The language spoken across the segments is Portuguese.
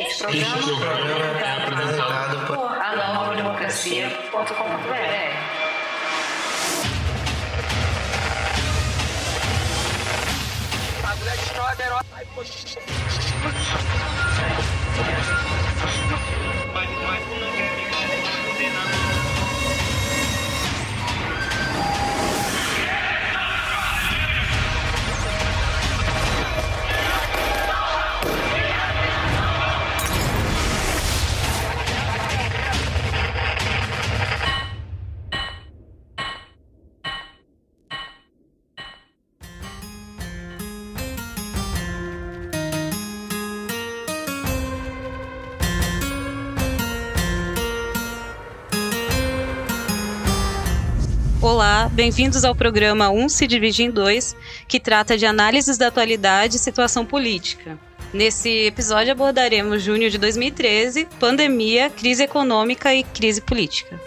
Este programa, este programa é apresentado por anovademocracia.com.br. Olá, bem-vindos ao programa 1 se divide em dois, que trata de análises da atualidade e situação política. Nesse episódio abordaremos junho de 2013, pandemia, crise econômica e crise política.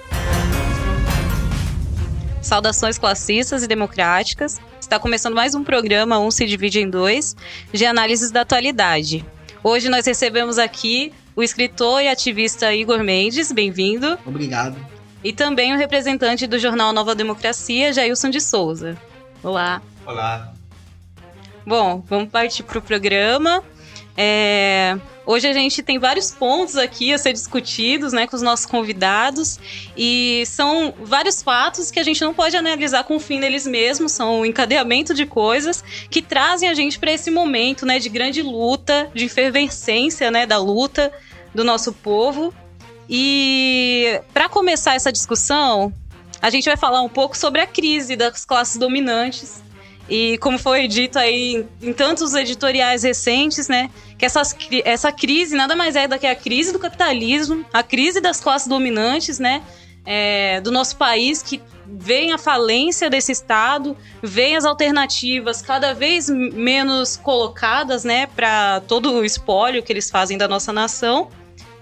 Saudações classistas e democráticas. Está começando mais um programa 1 se divide em dois, de análises da atualidade. Hoje nós recebemos aqui o escritor e ativista Igor Mendes, bem-vindo. Obrigado e também o representante do jornal Nova Democracia, Jailson de Souza. Olá. Olá. Bom, vamos partir para o programa. É... Hoje a gente tem vários pontos aqui a ser discutidos né, com os nossos convidados e são vários fatos que a gente não pode analisar com o fim deles mesmos, são um encadeamento de coisas que trazem a gente para esse momento né, de grande luta, de efervescência né, da luta do nosso povo e para começar essa discussão, a gente vai falar um pouco sobre a crise das classes dominantes. E como foi dito aí em tantos editoriais recentes, né, que essas, essa crise nada mais é do que a crise do capitalismo, a crise das classes dominantes, né, é, do nosso país, que vem a falência desse Estado, vem as alternativas cada vez menos colocadas, né, para todo o espólio que eles fazem da nossa nação.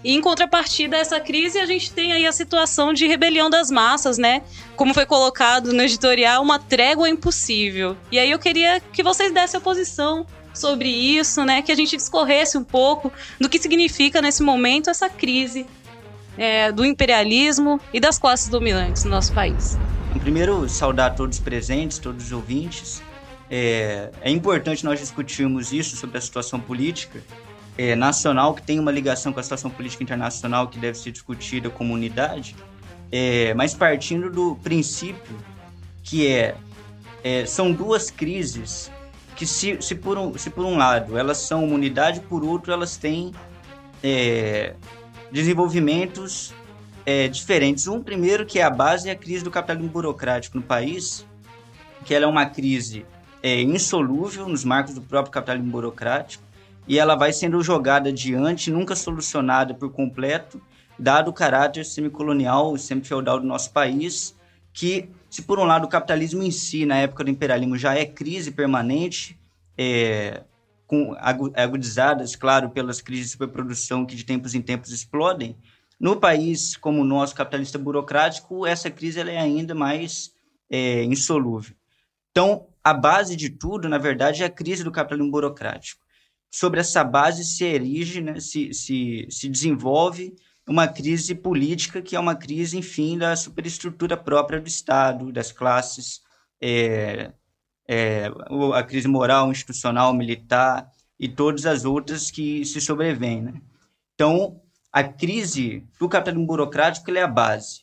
E em contrapartida a essa crise, a gente tem aí a situação de rebelião das massas, né? Como foi colocado no editorial, uma trégua impossível. E aí eu queria que vocês dessem a posição sobre isso, né? Que a gente discorresse um pouco do que significa nesse momento essa crise é, do imperialismo e das classes dominantes no nosso país. Primeiro, saudar todos os presentes, todos os ouvintes. É, é importante nós discutirmos isso sobre a situação política, é, nacional, que tem uma ligação com a situação política internacional que deve ser discutida como unidade, é, mas partindo do princípio que é, é são duas crises que se, se, por um, se por um lado elas são uma unidade, por outro elas têm é, desenvolvimentos é, diferentes. Um primeiro que é a base é a crise do capitalismo burocrático no país, que ela é uma crise é, insolúvel nos marcos do próprio capitalismo burocrático, e ela vai sendo jogada adiante, nunca solucionada por completo, dado o caráter semicolonial e semi-feudal do nosso país, que, se por um lado o capitalismo em si, na época do imperialismo, já é crise permanente, é, com agudizadas, claro, pelas crises de superprodução que de tempos em tempos explodem, no país como o nosso, capitalista burocrático, essa crise ela é ainda mais é, insolúvel. Então, a base de tudo, na verdade, é a crise do capitalismo burocrático sobre essa base se erige, né, se, se, se desenvolve uma crise política que é uma crise, enfim, da superestrutura própria do Estado, das classes, é, é, a crise moral, institucional, militar e todas as outras que se sobrevêm. Né? Então, a crise do capitalismo burocrático é a base.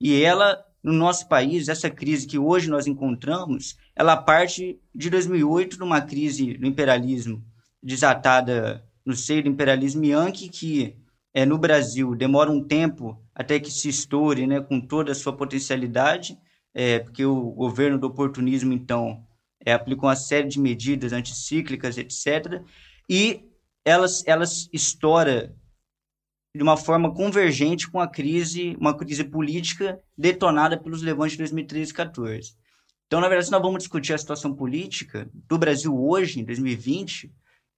E ela, no nosso país, essa crise que hoje nós encontramos, ela parte de 2008, numa crise do imperialismo desatada no seio do imperialismo yankee, que é, no Brasil demora um tempo até que se estoure né, com toda a sua potencialidade, é, porque o governo do oportunismo, então, é, aplicou uma série de medidas anticíclicas, etc., e elas, elas estoura de uma forma convergente com a crise, uma crise política detonada pelos levantes de 2013 e 2014. Então, na verdade, se nós vamos discutir a situação política do Brasil hoje, em 2020,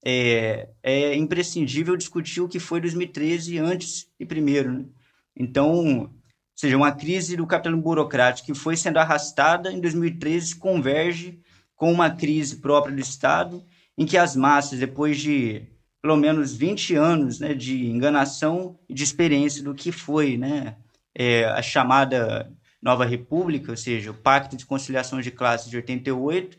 é, é imprescindível discutir o que foi 2013 antes e primeiro. Né? Então, ou seja, uma crise do capitalismo burocrático que foi sendo arrastada em 2013 converge com uma crise própria do Estado, em que as massas, depois de pelo menos 20 anos né, de enganação e de experiência do que foi né, é, a chamada Nova República, ou seja, o Pacto de Conciliação de Classes de 88,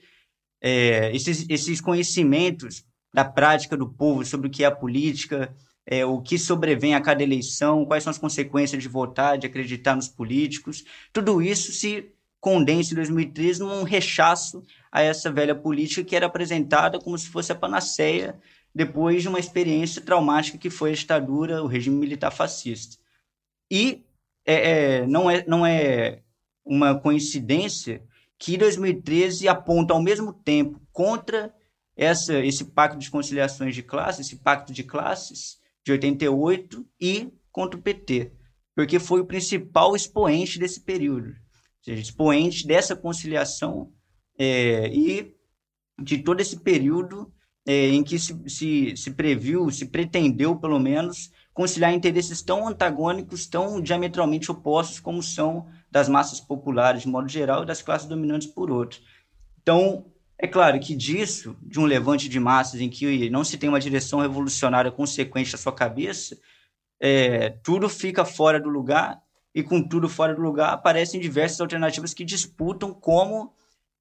é, esses, esses conhecimentos da prática do povo sobre o que é a política, é, o que sobrevém a cada eleição, quais são as consequências de votar, de acreditar nos políticos, tudo isso se condensa em 2013 num rechaço a essa velha política que era apresentada como se fosse a panaceia depois de uma experiência traumática que foi a ditadura, o regime militar fascista. E é, é, não, é, não é uma coincidência que 2013 aponta ao mesmo tempo contra essa, esse pacto de conciliações de classes, esse pacto de classes de 88 e contra o PT, porque foi o principal expoente desse período, ou seja, expoente dessa conciliação é, e de todo esse período é, em que se, se, se previu, se pretendeu, pelo menos, conciliar interesses tão antagônicos, tão diametralmente opostos como são das massas populares de modo geral e das classes dominantes por outro. Então, é claro que disso, de um levante de massas em que não se tem uma direção revolucionária consequente à sua cabeça, é, tudo fica fora do lugar e com tudo fora do lugar aparecem diversas alternativas que disputam como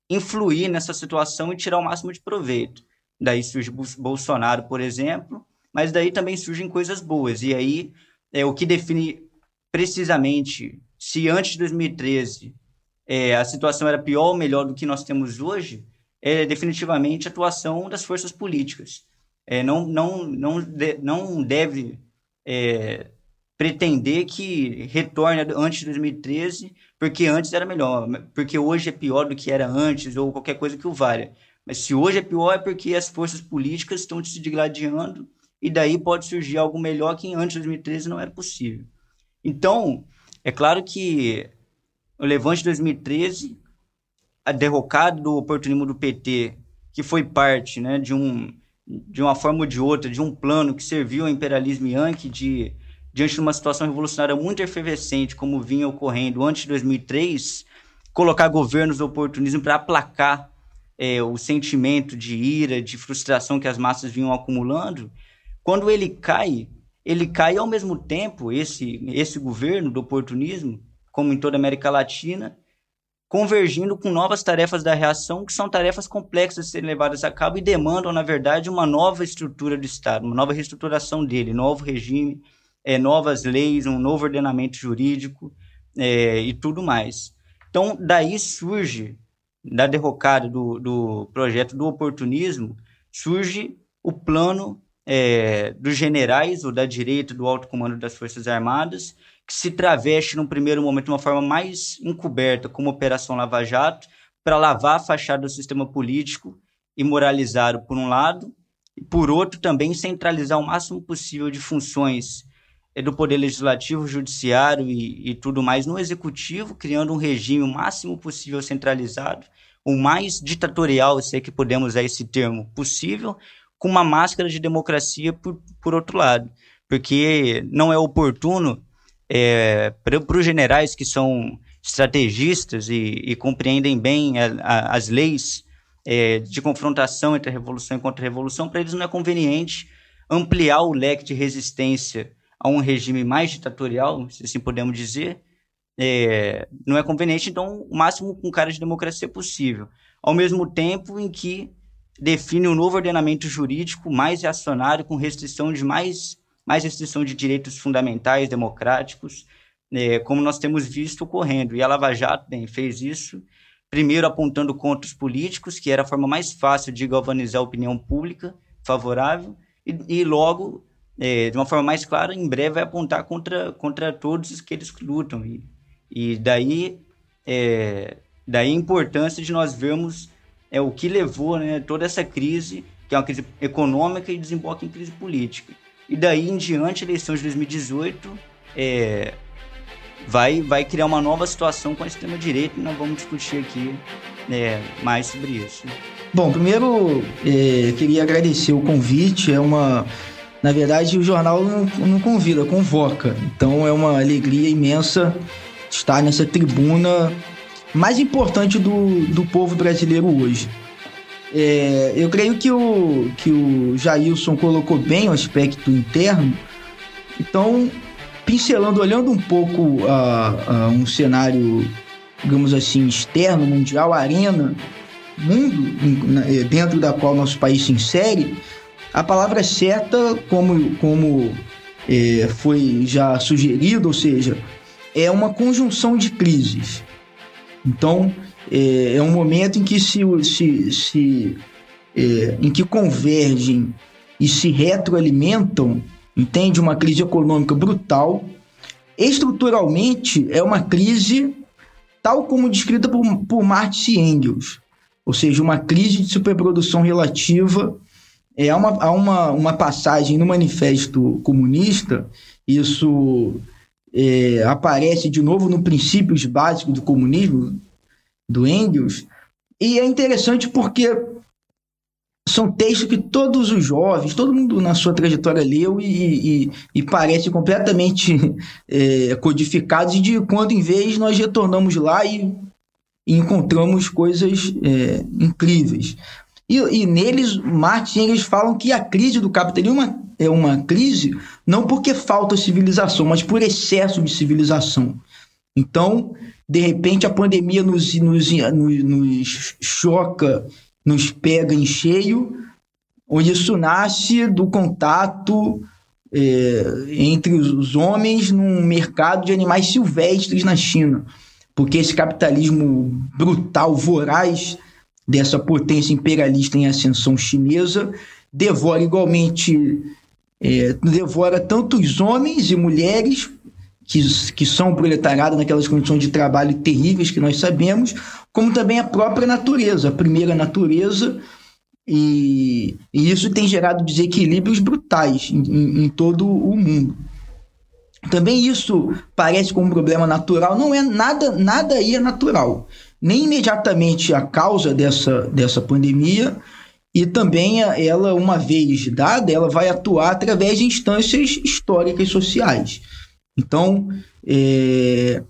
influir nessa situação e tirar o máximo de proveito. Daí surge Bolsonaro, por exemplo, mas daí também surgem coisas boas. E aí é o que define precisamente se antes de 2013 é, a situação era pior ou melhor do que nós temos hoje, é definitivamente a atuação das forças políticas. É, não, não, não, de, não deve é, pretender que retorne antes de 2013, porque antes era melhor, porque hoje é pior do que era antes, ou qualquer coisa que o valha. Mas se hoje é pior, é porque as forças políticas estão se degladiando, e daí pode surgir algo melhor que antes de 2013 não era possível. Então, é claro que o levante de 2013, a derrocada do oportunismo do PT, que foi parte né, de, um, de uma forma ou de outra, de um plano que serviu ao imperialismo yankee de, diante de uma situação revolucionária muito efervescente, como vinha ocorrendo antes de 2003, colocar governos do oportunismo para aplacar é, o sentimento de ira, de frustração que as massas vinham acumulando, quando ele cai, ele cai ao mesmo tempo, esse, esse governo do oportunismo, como em toda a América Latina, convergindo com novas tarefas da reação, que são tarefas complexas de serem levadas a cabo e demandam, na verdade, uma nova estrutura do Estado, uma nova reestruturação dele, novo regime, é, novas leis, um novo ordenamento jurídico é, e tudo mais. Então, daí surge, da derrocada do, do projeto do oportunismo, surge o plano é, dos generais ou da direita do alto comando das Forças Armadas, que se traveste num primeiro momento de uma forma mais encoberta, como Operação Lava Jato, para lavar a fachada do sistema político e moralizar por um lado, e por outro também centralizar o máximo possível de funções é, do poder legislativo, judiciário e, e tudo mais no executivo, criando um regime o máximo possível centralizado, o mais ditatorial, se é que podemos usar esse termo, possível, com uma máscara de democracia por, por outro lado. Porque não é oportuno é, para os generais que são estrategistas e, e compreendem bem a, a, as leis é, de confrontação entre a revolução e contra-revolução, para eles não é conveniente ampliar o leque de resistência a um regime mais ditatorial, se assim podemos dizer, é, não é conveniente, então, o máximo com cara de democracia possível. Ao mesmo tempo em que define um novo ordenamento jurídico mais reacionário, com restrição de mais, mais restrição de direitos fundamentais democráticos, é, como nós temos visto ocorrendo. E a Lava Jato bem, fez isso, primeiro apontando contra os políticos, que era a forma mais fácil de galvanizar a opinião pública favorável, e, e logo, é, de uma forma mais clara, em breve vai apontar contra, contra todos os que lutam. E, e daí, é, daí a importância de nós vermos é o que levou né, toda essa crise, que é uma crise econômica e desemboca em crise política. E daí em diante, a eleição de 2018 é, vai, vai criar uma nova situação com a extrema-direita e nós vamos discutir aqui é, mais sobre isso. Bom, primeiro é, queria agradecer o convite. É uma. Na verdade, o jornal não, não convida, convoca. Então é uma alegria imensa estar nessa tribuna mais importante do, do povo brasileiro hoje. É, eu creio que o, que o Jailson colocou bem o aspecto interno. Então, pincelando, olhando um pouco a um cenário, digamos assim, externo, mundial, arena, mundo é, dentro da qual nosso país se insere, a palavra certa, como, como é, foi já sugerido, ou seja, é uma conjunção de crises. Então, é, é um momento em que se, se, se é, em que convergem e se retroalimentam, entende? Uma crise econômica brutal. Estruturalmente, é uma crise tal como descrita por, por Marx e Engels, ou seja, uma crise de superprodução relativa. É, há uma, há uma, uma passagem no Manifesto Comunista, isso é, aparece de novo no Princípios Básicos do Comunismo, do Engels, e é interessante porque são textos que todos os jovens, todo mundo na sua trajetória leu e, e, e parecem completamente é, codificados, e de quando em vez nós retornamos lá e, e encontramos coisas é, incríveis. E, neles, Marx e Engels falam que a crise do capitalismo é uma é crise não porque falta civilização, mas por excesso de civilização. Então, de repente a pandemia nos, nos, nos, nos choca, nos pega em cheio, onde isso nasce do contato é, entre os homens num mercado de animais silvestres na China. Porque esse capitalismo brutal, voraz dessa potência imperialista em ascensão chinesa devora igualmente é, devora tanto os homens e mulheres que, que são proletariado naquelas condições de trabalho terríveis que nós sabemos, como também a própria natureza, a primeira natureza, e, e isso tem gerado desequilíbrios brutais em, em, em todo o mundo. Também isso parece como um problema natural, não é nada, nada aí é natural. Nem imediatamente a causa dessa, dessa pandemia, e também ela, uma vez dada, ela vai atuar através de instâncias históricas sociais. Então, é,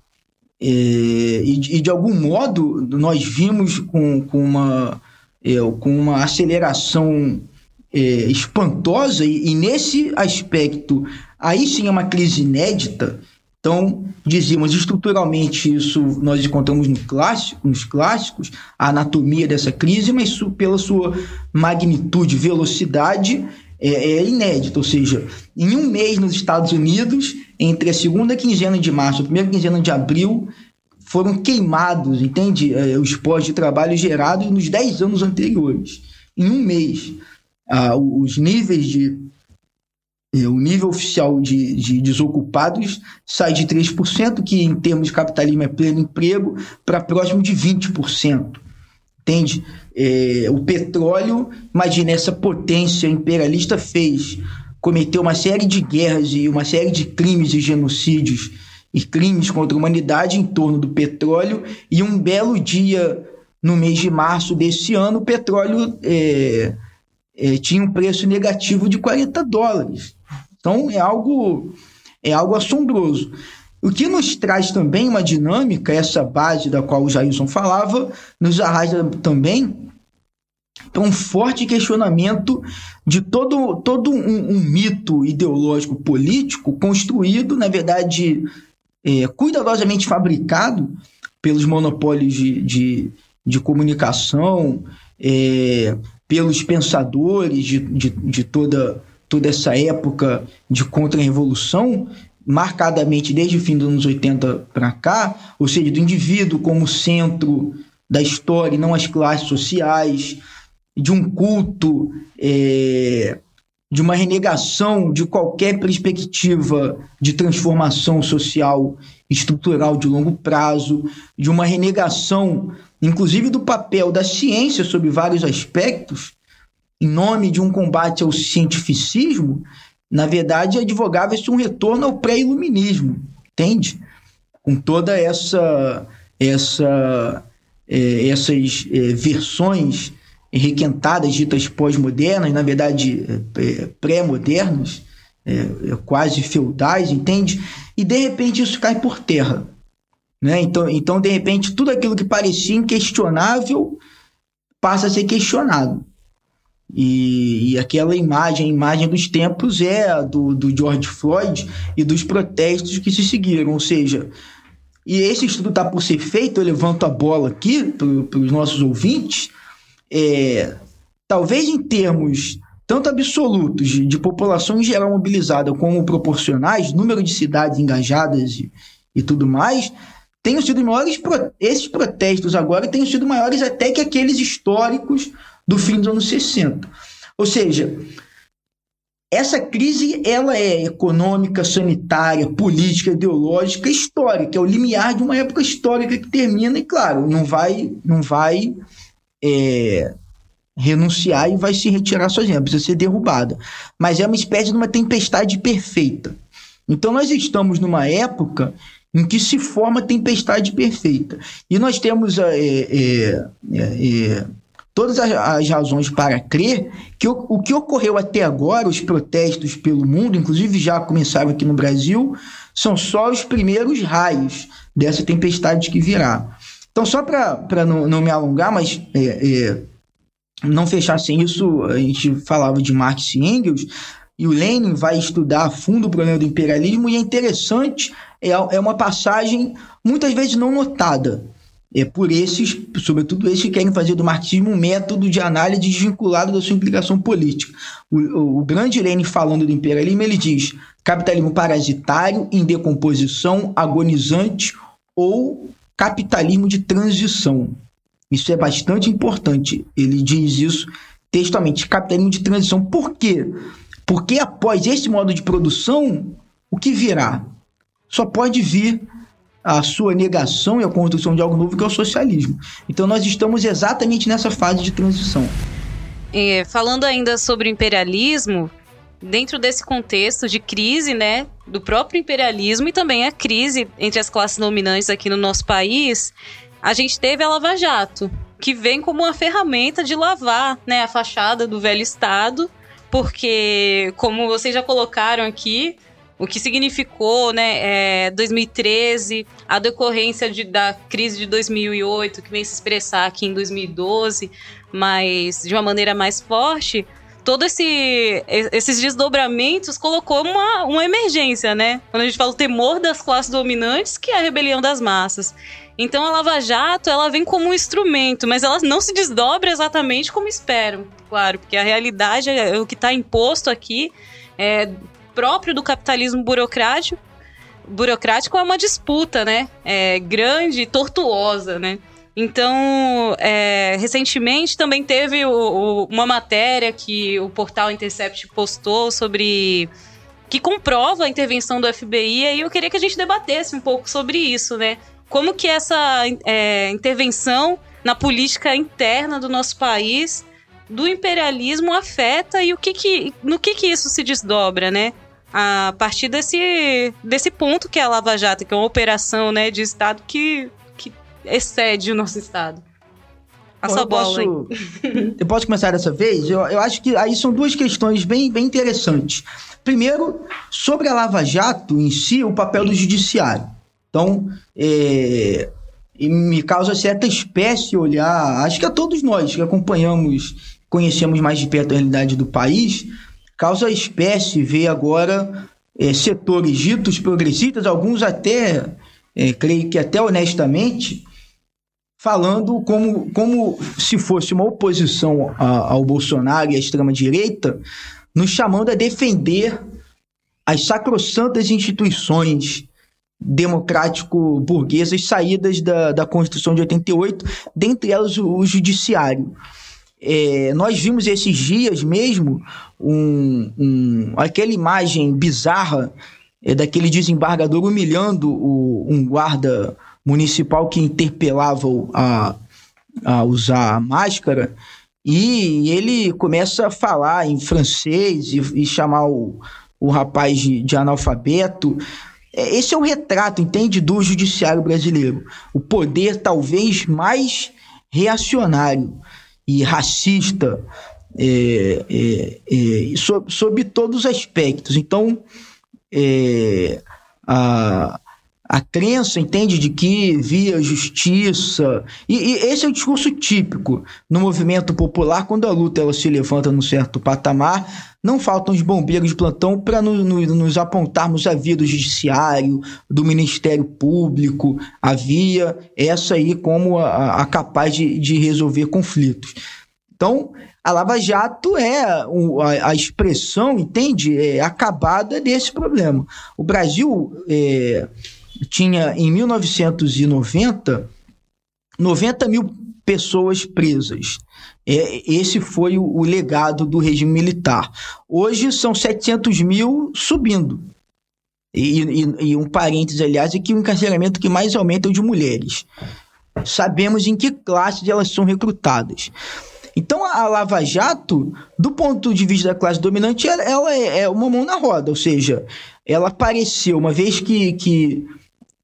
é, e, e, de algum modo, nós vimos com, com, uma, é, com uma aceleração é, espantosa, e, e, nesse aspecto, aí sim é uma crise inédita. Então, dizíamos estruturalmente isso nós encontramos nos clássicos, a anatomia dessa crise, mas pela sua magnitude, velocidade, é, é inédito, ou seja, em um mês nos Estados Unidos, entre a segunda quinzena de março e a primeira quinzena de abril, foram queimados, entende? É, os postos de trabalho gerados nos 10 anos anteriores, em um mês. Ah, os níveis de. É, o nível oficial de, de desocupados sai de 3%, que em termos de capitalismo é pleno emprego, para próximo de 20%. Entende? É, o petróleo, imagina, essa potência imperialista fez, cometeu uma série de guerras e uma série de crimes e genocídios e crimes contra a humanidade em torno do petróleo, e um belo dia, no mês de março desse ano, o petróleo é, é, tinha um preço negativo de 40 dólares. Então é algo, é algo assombroso. O que nos traz também uma dinâmica, essa base da qual o Jailson falava, nos arrasta também para um forte questionamento de todo, todo um, um mito ideológico político construído, na verdade, é, cuidadosamente fabricado pelos monopólios de, de, de comunicação, é, pelos pensadores de, de, de toda, toda essa época de contra-revolução, marcadamente desde o fim dos anos 80 para cá, ou seja, do indivíduo como centro da história e não as classes sociais, de um culto, é, de uma renegação de qualquer perspectiva de transformação social estrutural de longo prazo, de uma renegação, inclusive, do papel da ciência sobre vários aspectos, em nome de um combate ao cientificismo, na verdade, advogava-se um retorno ao pré-iluminismo, entende? Com toda essa, essa, é, essas é, versões requentadas, ditas pós-modernas, na verdade, é, pré-modernas, é, é, quase feudais, entende? E de repente isso cai por terra. Né? Então, então, de repente, tudo aquilo que parecia inquestionável passa a ser questionado. E, e, aquela imagem, a imagem dos tempos é a do, do George Floyd e dos protestos que se seguiram. Ou seja, e esse estudo está por ser feito, eu levanto a bola aqui para os nossos ouvintes. É, talvez em termos tanto absolutos de, de população em geral mobilizada como proporcionais, número de cidades engajadas e, e tudo mais, tenham sido maiores, esses protestos agora tenham sido maiores até que aqueles históricos do fim dos anos 60. Ou seja, essa crise ela é econômica, sanitária, política, ideológica, histórica, é o limiar de uma época histórica que termina e claro, não vai não vai é, renunciar e vai se retirar sozinha, precisa ser derrubada. Mas é uma espécie de uma tempestade perfeita. Então nós estamos numa época em que se forma a tempestade perfeita. E nós temos é, é, é, é todas as, as razões para crer que o, o que ocorreu até agora, os protestos pelo mundo, inclusive já começaram aqui no Brasil, são só os primeiros raios dessa tempestade que virá. Então, só para não, não me alongar, mas é, é, não fechar sem isso, a gente falava de Marx e Engels, e o Lenin vai estudar a fundo o problema do imperialismo, e é interessante, é, é uma passagem muitas vezes não notada é por esses, sobretudo esses que querem fazer do marxismo um método de análise desvinculado da sua implicação política. O, o, o grande Lenin falando do imperialismo, ele diz capitalismo parasitário, em decomposição, agonizante ou capitalismo de transição. Isso é bastante importante. Ele diz isso textualmente, capitalismo de transição. Por quê? Porque após esse modo de produção, o que virá? Só pode vir a sua negação e a construção de algo novo que é o socialismo. Então nós estamos exatamente nessa fase de transição. É, falando ainda sobre imperialismo, dentro desse contexto de crise, né, do próprio imperialismo e também a crise entre as classes dominantes aqui no nosso país, a gente teve a Lava Jato, que vem como uma ferramenta de lavar, né, a fachada do velho Estado, porque como vocês já colocaram aqui, o que significou, né, é, 2013, a decorrência de, da crise de 2008, que vem se expressar aqui em 2012, mas de uma maneira mais forte, todos esse, esses desdobramentos colocou uma, uma emergência, né? Quando a gente fala o temor das classes dominantes, que é a rebelião das massas. Então a Lava Jato, ela vem como um instrumento, mas ela não se desdobra exatamente como esperam, claro, porque a realidade é o que está imposto aqui é, próprio do capitalismo burocrático, burocrático é uma disputa, né? É, grande e tortuosa, né? Então, é, recentemente também teve o, o, uma matéria que o portal Intercept postou sobre que comprova a intervenção do FBI e eu queria que a gente debatesse um pouco sobre isso, né? Como que essa é, intervenção na política interna do nosso país do imperialismo afeta e o que que, no que que isso se desdobra, né? A partir desse, desse ponto que é a Lava Jato, que é uma operação né, de Estado que, que excede o nosso Estado. A Bom, sua eu bola. Posso, eu posso começar dessa vez? Eu, eu acho que aí são duas questões bem, bem interessantes. Primeiro, sobre a Lava Jato em si, o papel do judiciário. Então, é, me causa certa espécie olhar, acho que a todos nós que acompanhamos, conhecemos mais de perto a realidade do país, causa espécie ver agora é, setores ditos progressistas, alguns até, é, creio que até honestamente, falando como, como se fosse uma oposição a, ao Bolsonaro e à extrema-direita, nos chamando a defender as sacrossantas instituições democrático-burguesas saídas da, da Constituição de 88, dentre elas o, o Judiciário. É, nós vimos esses dias mesmo um, um, aquela imagem bizarra é, daquele desembargador humilhando o, um guarda municipal que interpelava a, a usar máscara e ele começa a falar em francês e, e chamar o, o rapaz de, de analfabeto. É, esse é um retrato, entende, do judiciário brasileiro. O poder talvez mais reacionário e racista é, é, é, sob, sob, todos os aspectos. Então, é, a, a crença, entende, de que via justiça. E, e, esse é o discurso típico no movimento popular, quando a luta ela se levanta num certo patamar, não faltam os bombeiros de plantão para no, no, nos apontarmos a via do judiciário, do Ministério Público, a via essa aí como a, a capaz de, de resolver conflitos. Então, a Lava Jato é a, a expressão, entende, é acabada desse problema. O Brasil é, tinha, em 1990, 90 mil pessoas presas. É, esse foi o, o, legado do regime militar. Hoje são 700 mil subindo. E, e, e um parênteses, aliás, é que o encarceramento que mais aumenta é o de mulheres. Sabemos em que classes elas são recrutadas. Então a Lava Jato, do ponto de vista da classe dominante, ela é, é uma mão na roda, ou seja, ela apareceu, uma vez que, que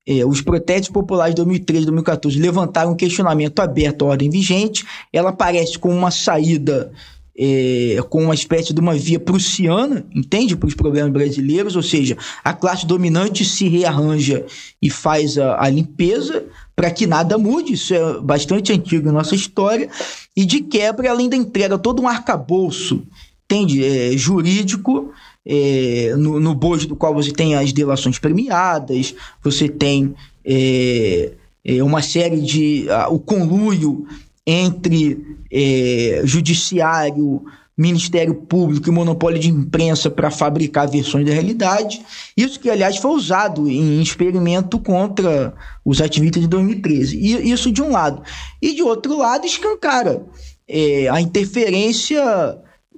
é, os protestos populares de 2013 e 2014 levantaram um questionamento aberto à ordem vigente, ela aparece como uma saída é, com uma espécie de uma via prussiana, entende? Para os problemas brasileiros, ou seja, a classe dominante se rearranja e faz a, a limpeza para que nada mude, isso é bastante antigo na nossa história, e de quebra ela ainda entrega todo um arcabouço, entende? É, jurídico, é, no, no bojo do qual você tem as delações premiadas, você tem é, é, uma série de. o conluio entre é, judiciário, Ministério Público e monopólio de imprensa para fabricar versões da realidade. Isso que, aliás, foi usado em experimento contra os ativistas de 2013. E isso de um lado. E de outro lado, escancara é, a interferência,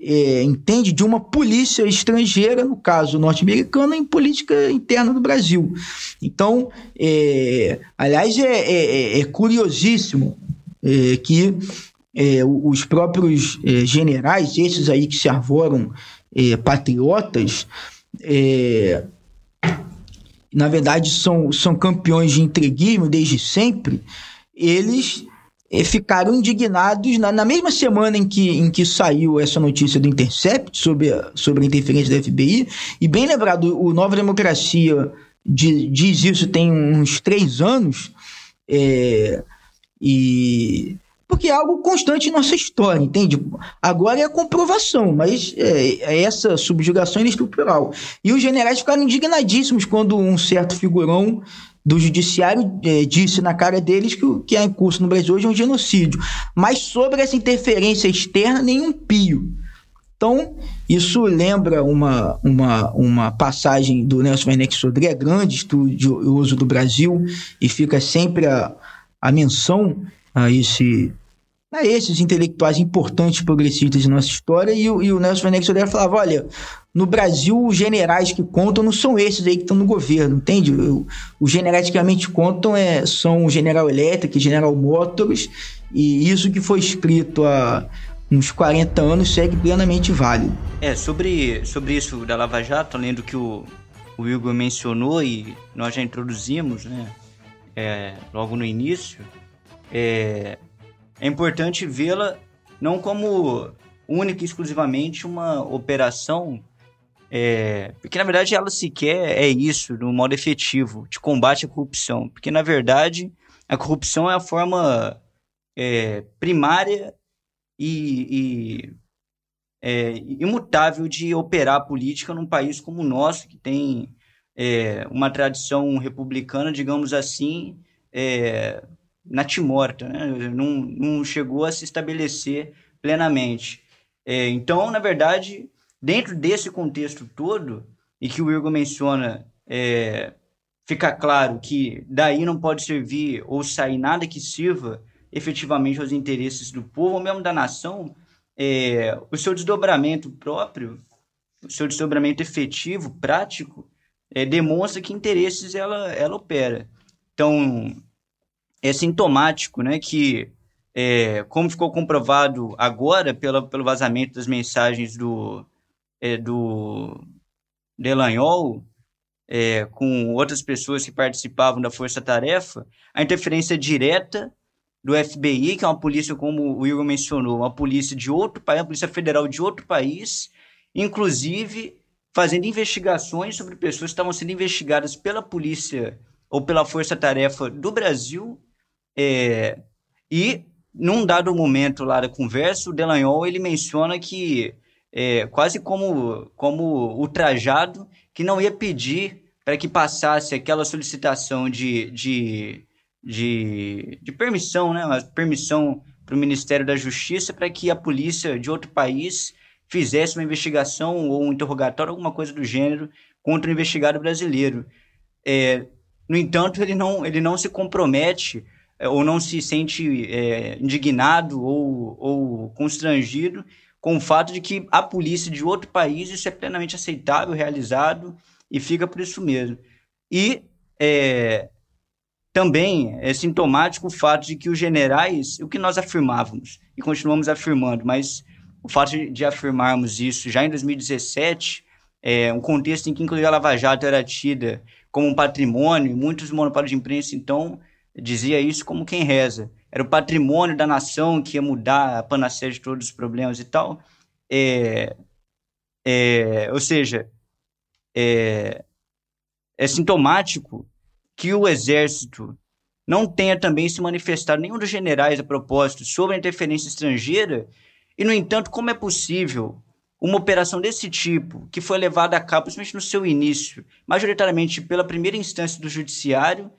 é, entende, de uma polícia estrangeira, no caso norte-americana, em política interna do Brasil. Então, é, aliás, é, é, é curiosíssimo é, que é, os próprios é, generais, esses aí que se arvoram é, patriotas, é, na verdade são, são campeões de entreguismo desde sempre, eles é, ficaram indignados na, na, mesma semana em que, em que saiu essa notícia do Intercept sobre a, sobre a interferência da FBI, e bem lembrado, o Nova Democracia diz, diz isso tem uns três anos, é, e porque é algo constante em nossa história, entende? Agora é a comprovação, mas é, é essa subjugação estrutural. E os generais ficaram indignadíssimos quando um certo figurão do judiciário é, disse na cara deles que o que há em curso no Brasil hoje é um genocídio. Mas sobre essa interferência externa, nenhum pio. Então, isso lembra uma, uma, uma passagem do Nelson Werneck Sodré, grande estudioso do Brasil, e fica sempre a, a menção a esse a esses intelectuais importantes progressistas de nossa história e o, e o Nelson Fernandes Sodré falava, olha, no Brasil os generais que contam não são esses aí que estão no governo, entende? Os generais que realmente contam é, são o General Electric, General Motors e isso que foi escrito há uns 40 anos segue plenamente válido. É, sobre, sobre isso da Lava Jato, além do que o, o mencionou e nós já introduzimos, né, é, logo no início, é, é importante vê-la não como única e exclusivamente uma operação, é, porque na verdade ela sequer é isso, no modo efetivo, de combate à corrupção. Porque na verdade a corrupção é a forma é, primária e, e é, imutável de operar a política num país como o nosso, que tem é, uma tradição republicana, digamos assim, é, natimorta, né? não, não chegou a se estabelecer plenamente. É, então, na verdade, dentro desse contexto todo, e que o Igor menciona, é, fica claro que daí não pode servir ou sair nada que sirva efetivamente aos interesses do povo ou mesmo da nação, é, o seu desdobramento próprio, o seu desdobramento efetivo, prático, é, demonstra que interesses ela, ela opera. Então, é sintomático, né, que é, como ficou comprovado agora pela, pelo vazamento das mensagens do, é, do Delanhol é, com outras pessoas que participavam da Força Tarefa, a interferência direta do FBI, que é uma polícia, como o Igor mencionou, uma polícia de outro país, uma polícia federal de outro país, inclusive fazendo investigações sobre pessoas que estavam sendo investigadas pela polícia ou pela força-tarefa do Brasil. É, e, num dado momento lá da conversa, o Delanhol ele menciona que, é, quase como, como ultrajado, que não ia pedir para que passasse aquela solicitação de, de, de, de permissão, né? Uma permissão para o Ministério da Justiça para que a polícia de outro país fizesse uma investigação ou um interrogatório, alguma coisa do gênero, contra o investigado brasileiro. É, no entanto, ele não, ele não se compromete ou não se sente é, indignado ou, ou constrangido com o fato de que a polícia de outro país isso é plenamente aceitável, realizado e fica por isso mesmo. E é, também é sintomático o fato de que os generais, o que nós afirmávamos e continuamos afirmando, mas o fato de, afirmarmos isso já em 2017, é, um contexto em que inclusive a Lava Jato era tida como um patrimônio, muitos monopólios de imprensa então dizia isso como quem reza. Era o patrimônio da nação que ia mudar a panaceia de todos os problemas e tal. É, é, ou seja, é, é sintomático que o exército não tenha também se manifestado, nenhum dos generais a propósito, sobre a interferência estrangeira, e, no entanto, como é possível uma operação desse tipo, que foi levada a cabo, principalmente no seu início, majoritariamente pela primeira instância do judiciário,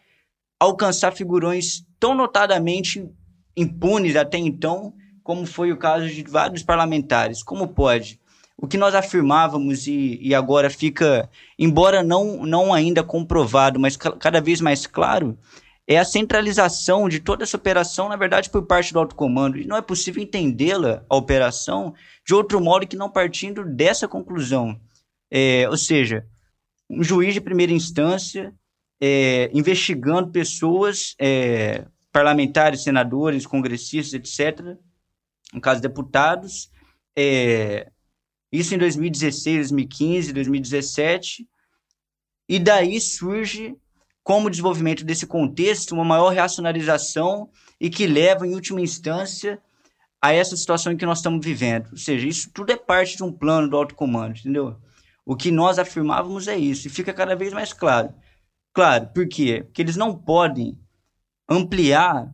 alcançar figurões tão notadamente impunes até então, como foi o caso de vários parlamentares? Como pode? o que nós afirmávamos e, e agora fica, embora não, não ainda comprovado, mas cada vez mais claro, é a centralização de toda essa operação, na verdade, por parte do alto comando. E não é possível entendê-la, a operação, de outro modo que não partindo dessa conclusão. É, ou seja, um juiz de primeira instância é, investigando pessoas, é, parlamentares, senadores, congressistas, etc., no caso, deputados, é, isso em 2016, 2015, 2017. E daí surge, como desenvolvimento desse contexto, uma maior racionalização e que leva, em última instância, a essa situação em que nós estamos vivendo. Ou seja, isso tudo é parte de um plano do alto comando, entendeu? O que nós afirmávamos é isso, e fica cada vez mais claro. Claro, por quê? Porque eles não podem ampliar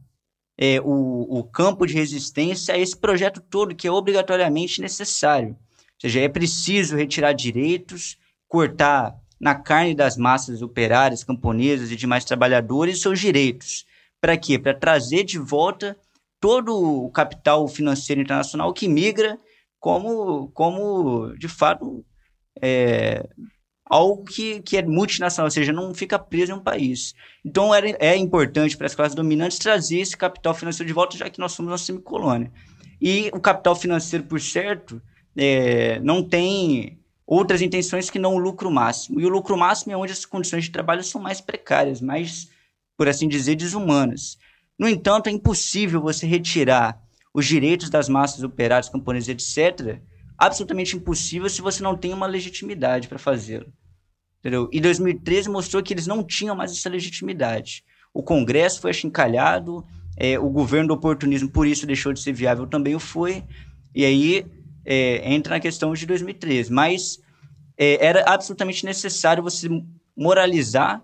é, o, o campo de resistência a esse projeto todo que é obrigatoriamente necessário seja, é preciso retirar direitos, cortar na carne das massas operárias, camponesas e demais trabalhadores seus direitos. Para quê? Para trazer de volta todo o capital financeiro internacional que migra como, como de fato, é, algo que, que é multinacional, ou seja, não fica preso em um país. Então, era, é importante para as classes dominantes trazer esse capital financeiro de volta, já que nós somos uma semicolônia. E o capital financeiro, por certo, é, não tem outras intenções que não o lucro máximo. E o lucro máximo é onde as condições de trabalho são mais precárias, mais, por assim dizer, desumanas. No entanto, é impossível você retirar os direitos das massas operárias, camponesas, etc., absolutamente impossível se você não tem uma legitimidade para fazê-lo. Entendeu? E 2013 mostrou que eles não tinham mais essa legitimidade. O Congresso foi achincalhado, é, o governo do oportunismo, por isso, deixou de ser viável, também o foi. E aí é, entra na questão de 2013. Mas é, era absolutamente necessário você moralizar.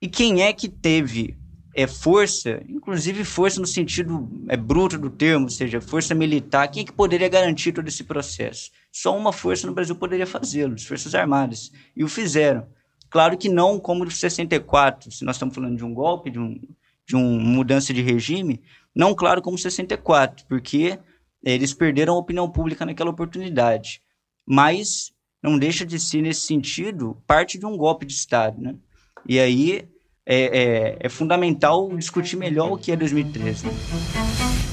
E quem é que teve é, força, inclusive força no sentido é, bruto do termo, ou seja, força militar, quem é que poderia garantir todo esse processo? Só uma força no Brasil poderia fazê-lo, as Forças Armadas. E o fizeram. Claro que não como 64, se nós estamos falando de um golpe, de, um, de uma mudança de regime, não claro como 64, porque eles perderam a opinião pública naquela oportunidade. Mas não deixa de ser, nesse sentido, parte de um golpe de Estado. Né? E aí é, é, é fundamental discutir melhor o que é 2013.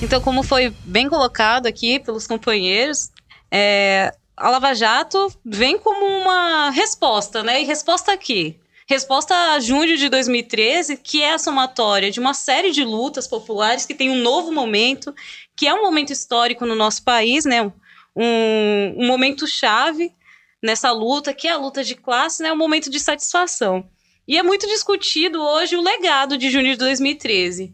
Então, como foi bem colocado aqui pelos companheiros, é, a Lava Jato vem como uma resposta, né? E resposta aqui. Resposta a junho de 2013, que é a somatória de uma série de lutas populares que tem um novo momento, que é um momento histórico no nosso país, né? Um, um momento chave nessa luta, que é a luta de classe, né? Um momento de satisfação. E é muito discutido hoje o legado de junho de 2013.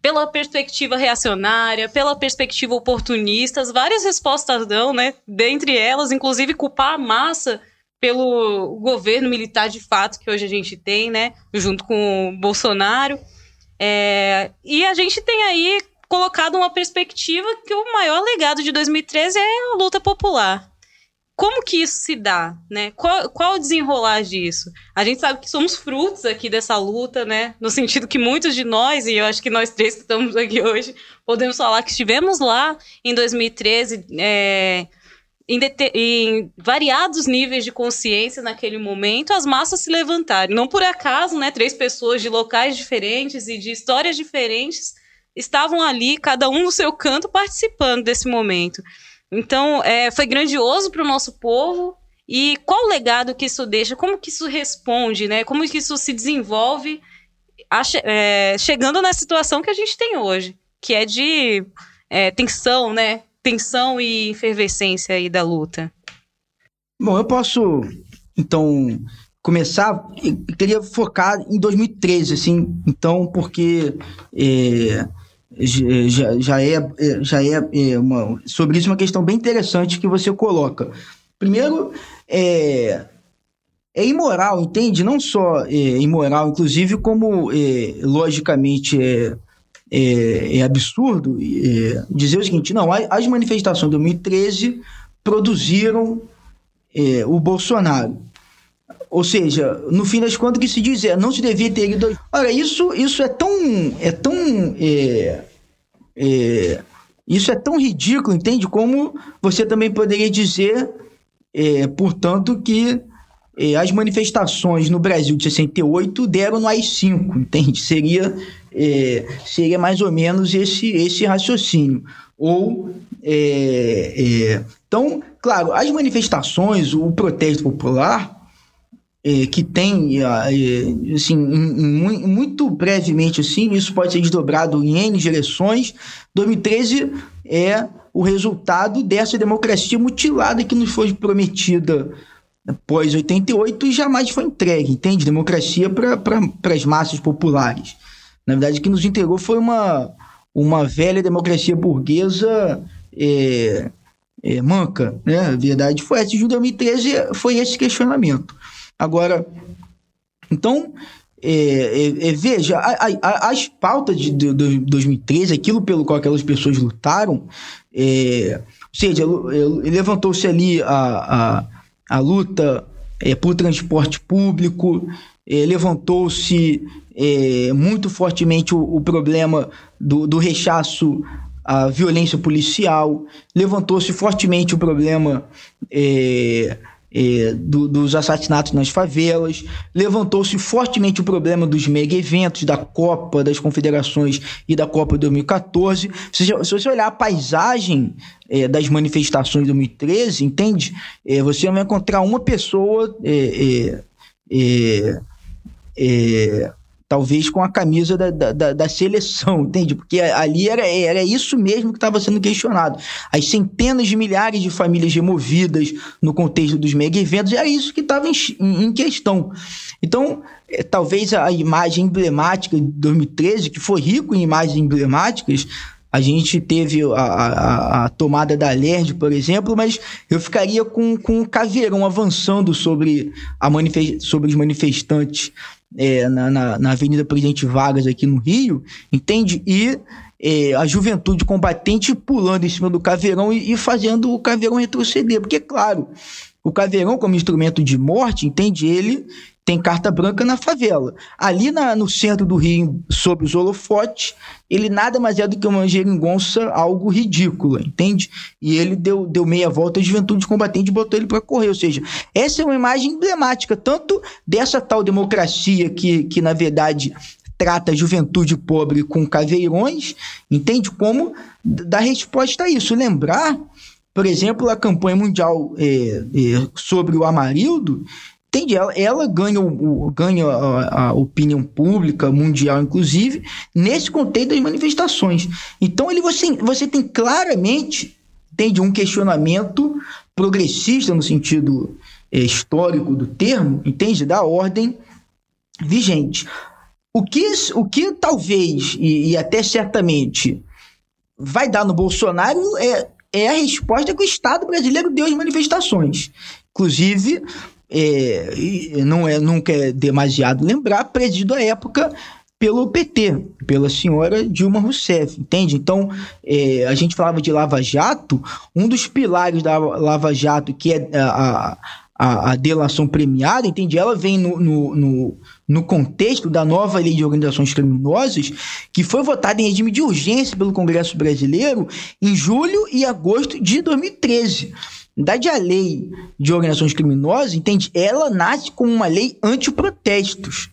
Pela perspectiva reacionária, pela perspectiva oportunista, várias respostas dão, né? Dentre elas, inclusive, culpar a massa pelo governo militar de fato que hoje a gente tem, né? Junto com o Bolsonaro. É, e a gente tem aí colocado uma perspectiva que o maior legado de 2013 é a luta popular. Como que isso se dá, né? Qual, o desenrolar disso? A gente sabe que somos frutos aqui dessa luta, né? No sentido que muitos de nós, e eu acho que nós três que estamos aqui hoje, podemos falar que estivemos lá em 2013, é, em, em, variados níveis de consciência naquele momento, as massas se levantaram. Não por acaso, né? Três pessoas de locais diferentes e de histórias diferentes estavam ali, cada um no seu canto, participando desse momento. Então, é, foi grandioso para o nosso povo. E qual o legado que isso deixa? Como que isso responde, né? Como que isso se desenvolve é, chegando na situação que a gente tem hoje, que é de é, tensão, né? tensão e efervescência aí da luta? Bom, eu posso, então, começar. Eu queria focar em 2013, assim, então, porque é, já, já é, já é, é uma, sobre isso uma questão bem interessante que você coloca. Primeiro, é, é imoral, entende? Não só é imoral, inclusive, como é, logicamente é é, é absurdo é, dizer o seguinte: não, as manifestações de 2013 produziram é, o Bolsonaro. Ou seja, no fim das contas, o que se diz é não se devia ter ido. Olha, isso, isso é tão. É tão é, é, isso é tão ridículo, entende? Como você também poderia dizer, é, portanto, que é, as manifestações no Brasil de 68 deram no AI-5, entende? Seria é, seria mais ou menos esse, esse raciocínio. Ou, é, é, então, claro, as manifestações, o protesto popular, que tem, é, assim, muito brevemente, assim, isso pode ser desdobrado em N direções, 2013 é o resultado dessa democracia mutilada que nos foi prometida pós 88 e jamais foi entregue, entende? Democracia para as massas populares. Na verdade, o que nos entregou foi uma, uma velha democracia burguesa é, é, manca. Né? A verdade foi essa. Em 2013 foi esse questionamento. Agora, então, é, é, é, veja, a, a, as pautas de, de, de, 2013, aquilo pelo qual aquelas pessoas lutaram, é, ou seja, levantou-se ali a, a, a luta é, por transporte público, é, levantou-se é, muito fortemente o, o problema do, do, rechaço à violência policial, levantou-se fortemente o problema é, do, dos assassinatos nas favelas, levantou-se fortemente o problema dos mega eventos, da Copa das Confederações e da Copa 2014. Se, se você olhar a paisagem é, das manifestações de 2013, entende? É, você vai encontrar uma pessoa é, talvez com a camisa da, da, da, seleção, entende? Porque ali era, era isso mesmo que estava sendo questionado. As centenas de milhares de famílias removidas no contexto dos mega eventos, era isso que estava em, em, questão. Então, é, talvez a imagem emblemática de 2013, que foi rico em imagens emblemáticas, a gente teve a, a, a, tomada da LERD, por exemplo, mas eu ficaria com, com o Caveirão avançando sobre, a sobre os manifestantes é, na, na, na, Avenida Presidente Vargas aqui no Rio, entende? E é, a juventude combatente pulando em cima do caveirão e, e, fazendo o caveirão retroceder. Porque, claro, o caveirão, como instrumento de morte, entende? Ele tem carta branca na favela. Ali na, no centro do Rio, sob os holofotes, ele nada mais é do que uma geringonça, algo ridículo, entende? E ele deu, deu meia volta à juventude combatente botou ele para correr. Ou seja, essa é uma imagem emblemática, tanto dessa tal democracia que, que na verdade, trata a juventude pobre com caveirões, entende? Como da resposta a isso. Lembrar, por exemplo, a campanha mundial é, é, sobre o Amarildo, Entende? Ela, ela ganha, o, ganha a, a, opinião pública, mundial, inclusive, nesse contexto das manifestações. Então, ele, você, você tem claramente entende, um questionamento progressista no sentido é, histórico do termo, entende? Da ordem vigente. O que, o que talvez, e, e até certamente, vai dar no Bolsonaro é, é a resposta que o Estado brasileiro deu às manifestações. Inclusive, é, não é nunca é demasiado lembrar, presidido à época pelo PT, pela senhora Dilma Rousseff, entende? Então, é, a gente falava de Lava Jato, um dos pilares da Lava Jato, que é a, a, a delação premiada, entende? Ela vem no, no, no, no, contexto da nova lei de organizações criminosas, que foi votada em regime de urgência pelo Congresso Brasileiro em julho e agosto de 2013. Na verdade, a lei de organizações criminosas, entende? Ela nasce como uma lei anti-protestos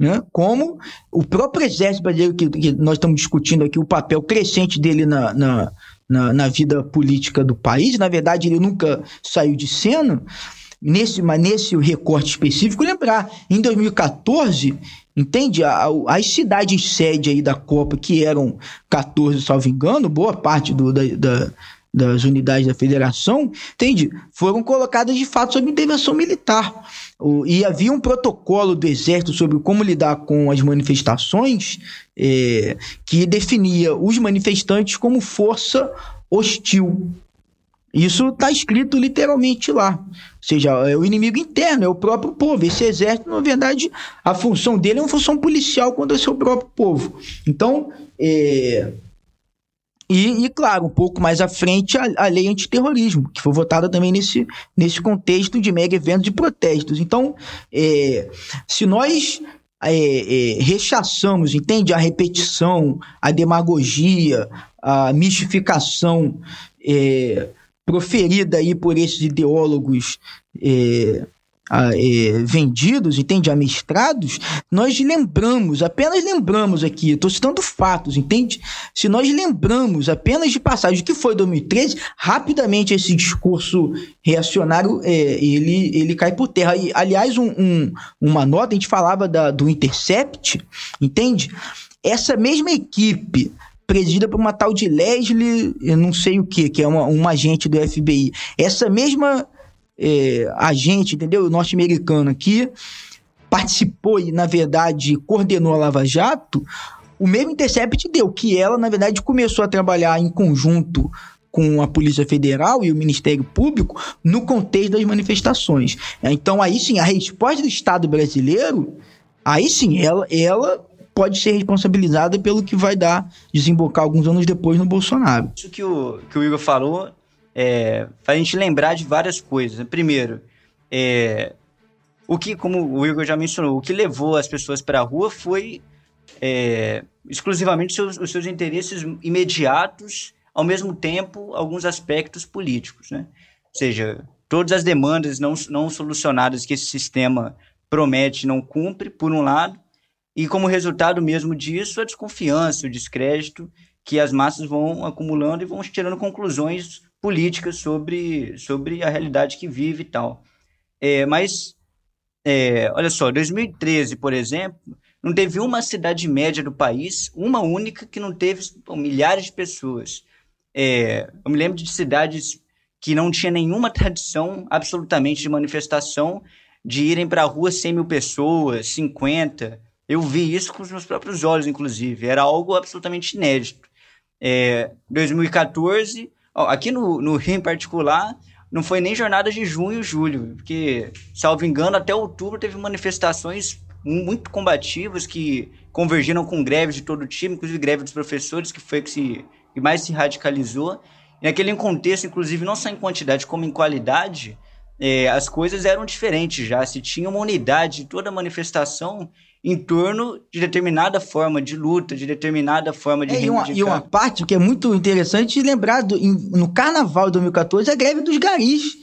né? como o próprio exército brasileiro, que, que, nós estamos discutindo aqui, o papel crescente dele na, na, na, na, vida política do país, na verdade ele nunca saiu de cena, nesse, nesse recorte específico, lembrar, em 2014, entende? As cidades sede aí da Copa, que eram 14, salvo engano, boa parte do, da, da das unidades da federação, entende? Foram colocadas de fato sob intervenção militar. E havia um protocolo do Exército sobre como lidar com as manifestações é, que definia os manifestantes como força hostil. Isso está escrito literalmente lá. Ou seja, é o inimigo interno, é o próprio povo. Esse exército, na verdade, a função dele é uma função policial contra seu próprio povo. Então, é, e, e, claro, um pouco mais à frente, a, a lei antiterrorismo, que foi votada também nesse, nesse contexto de mega eventos de protestos. Então, é, se nós é, é, rechaçamos, entende? A repetição, a demagogia, a mistificação é, proferida aí por esses ideólogos é, é, vendidos, entende? Amestrados, nós lembramos, apenas lembramos aqui, estou citando fatos, entende? Se nós lembramos apenas de passagem que foi 2013, rapidamente esse discurso reacionário, é, ele, ele cai por terra. E, aliás, um, um, uma nota, a gente falava da, do Intercept, entende? Essa mesma equipe presidida por uma tal de Leslie, eu não sei o que, que é uma, uma agente do FBI. Essa mesma é, agente, entendeu? Norte-americano aqui, participou e, na verdade, coordenou a Lava Jato, o mesmo Intercept deu, que ela, na verdade, começou a trabalhar em conjunto com a Polícia Federal e o Ministério Público no contexto das manifestações. Então, aí sim, a resposta do Estado brasileiro, aí sim, ela, ela pode ser responsabilizada pelo que vai dar, desembocar alguns anos depois no Bolsonaro. Isso que o, que o Igor falou é, faz a gente lembrar de várias coisas. Primeiro, é, o que, como o Igor já mencionou, o que levou as pessoas para a rua foi é, exclusivamente seus, os seus interesses imediatos, ao mesmo tempo, alguns aspectos políticos. Né? Ou seja, todas as demandas não, não solucionadas que esse sistema promete não cumpre, por um lado, e como resultado mesmo disso, a desconfiança, o descrédito que as massas vão acumulando e vão tirando conclusões políticas sobre, sobre a realidade que vive e tal. É, mas, é, olha só, 2013, por exemplo, não teve uma cidade média do país, uma única, que não teve bom, milhares de pessoas. É, eu me lembro de cidades que não tinha nenhuma tradição absolutamente de manifestação, de irem para a rua 100 mil pessoas, 50. Eu vi isso com os meus próprios olhos, inclusive. Era algo absolutamente inédito. É, 2014, Aqui no, no Rio em particular, não foi nem jornada de junho e julho, porque, salvo engano, até outubro teve manifestações muito combativas que convergiram com greves de todo time, inclusive greve dos professores, que foi que, se, que mais se radicalizou. E naquele contexto, inclusive, não só em quantidade como em qualidade, é, as coisas eram diferentes já. Se tinha uma unidade de toda manifestação em torno de determinada forma de luta, de determinada forma de é, e, uma, e uma parte que é muito interessante lembrar do, em, no Carnaval de 2014 a greve dos garis,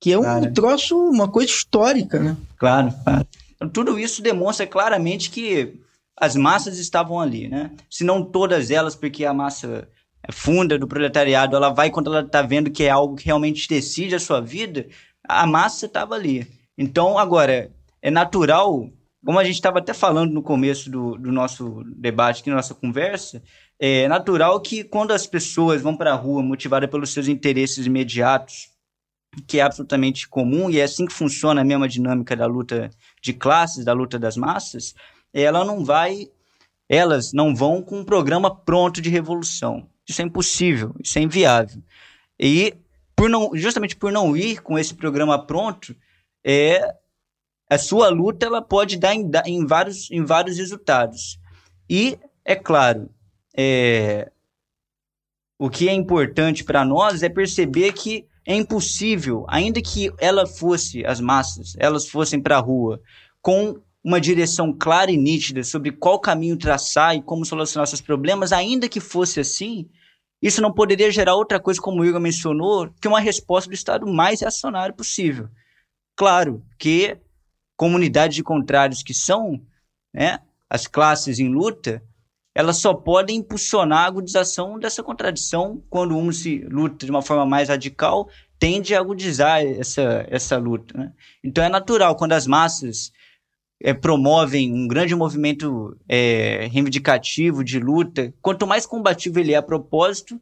que é um claro. troço, uma coisa histórica, né? Claro, claro. Então, tudo isso demonstra claramente que as massas estavam ali, né? Se não todas elas, porque a massa é funda do proletariado, ela vai quando ela está vendo que é algo que realmente decide a sua vida, a massa estava ali. Então, agora, é natural como a gente estava até falando no começo do, do nosso debate, aqui nossa conversa, é natural que quando as pessoas vão para a rua motivadas pelos seus interesses imediatos, que é absolutamente comum e é assim que funciona a mesma dinâmica da luta de classes, da luta das massas, ela não vai, elas não vão com um programa pronto de revolução. Isso é impossível, isso é inviável. E por não, justamente por não ir com esse programa pronto, é a sua luta ela pode dar em, em, vários, em vários resultados. E, é claro, é, o que é importante para nós é perceber que é impossível, ainda que ela fosse, as massas, elas fossem para a rua com uma direção clara e nítida sobre qual caminho traçar e como solucionar seus problemas, ainda que fosse assim, isso não poderia gerar outra coisa, como o Igor mencionou, que uma resposta do Estado mais reacionária possível. Claro que comunidades de contrários que são né, as classes em luta, elas só podem impulsionar a agudização dessa contradição quando um se luta de uma forma mais radical, tende a agudizar essa, essa luta. Né? Então é natural quando as massas é, promovem um grande movimento é, reivindicativo de luta, quanto mais combativo ele é a propósito,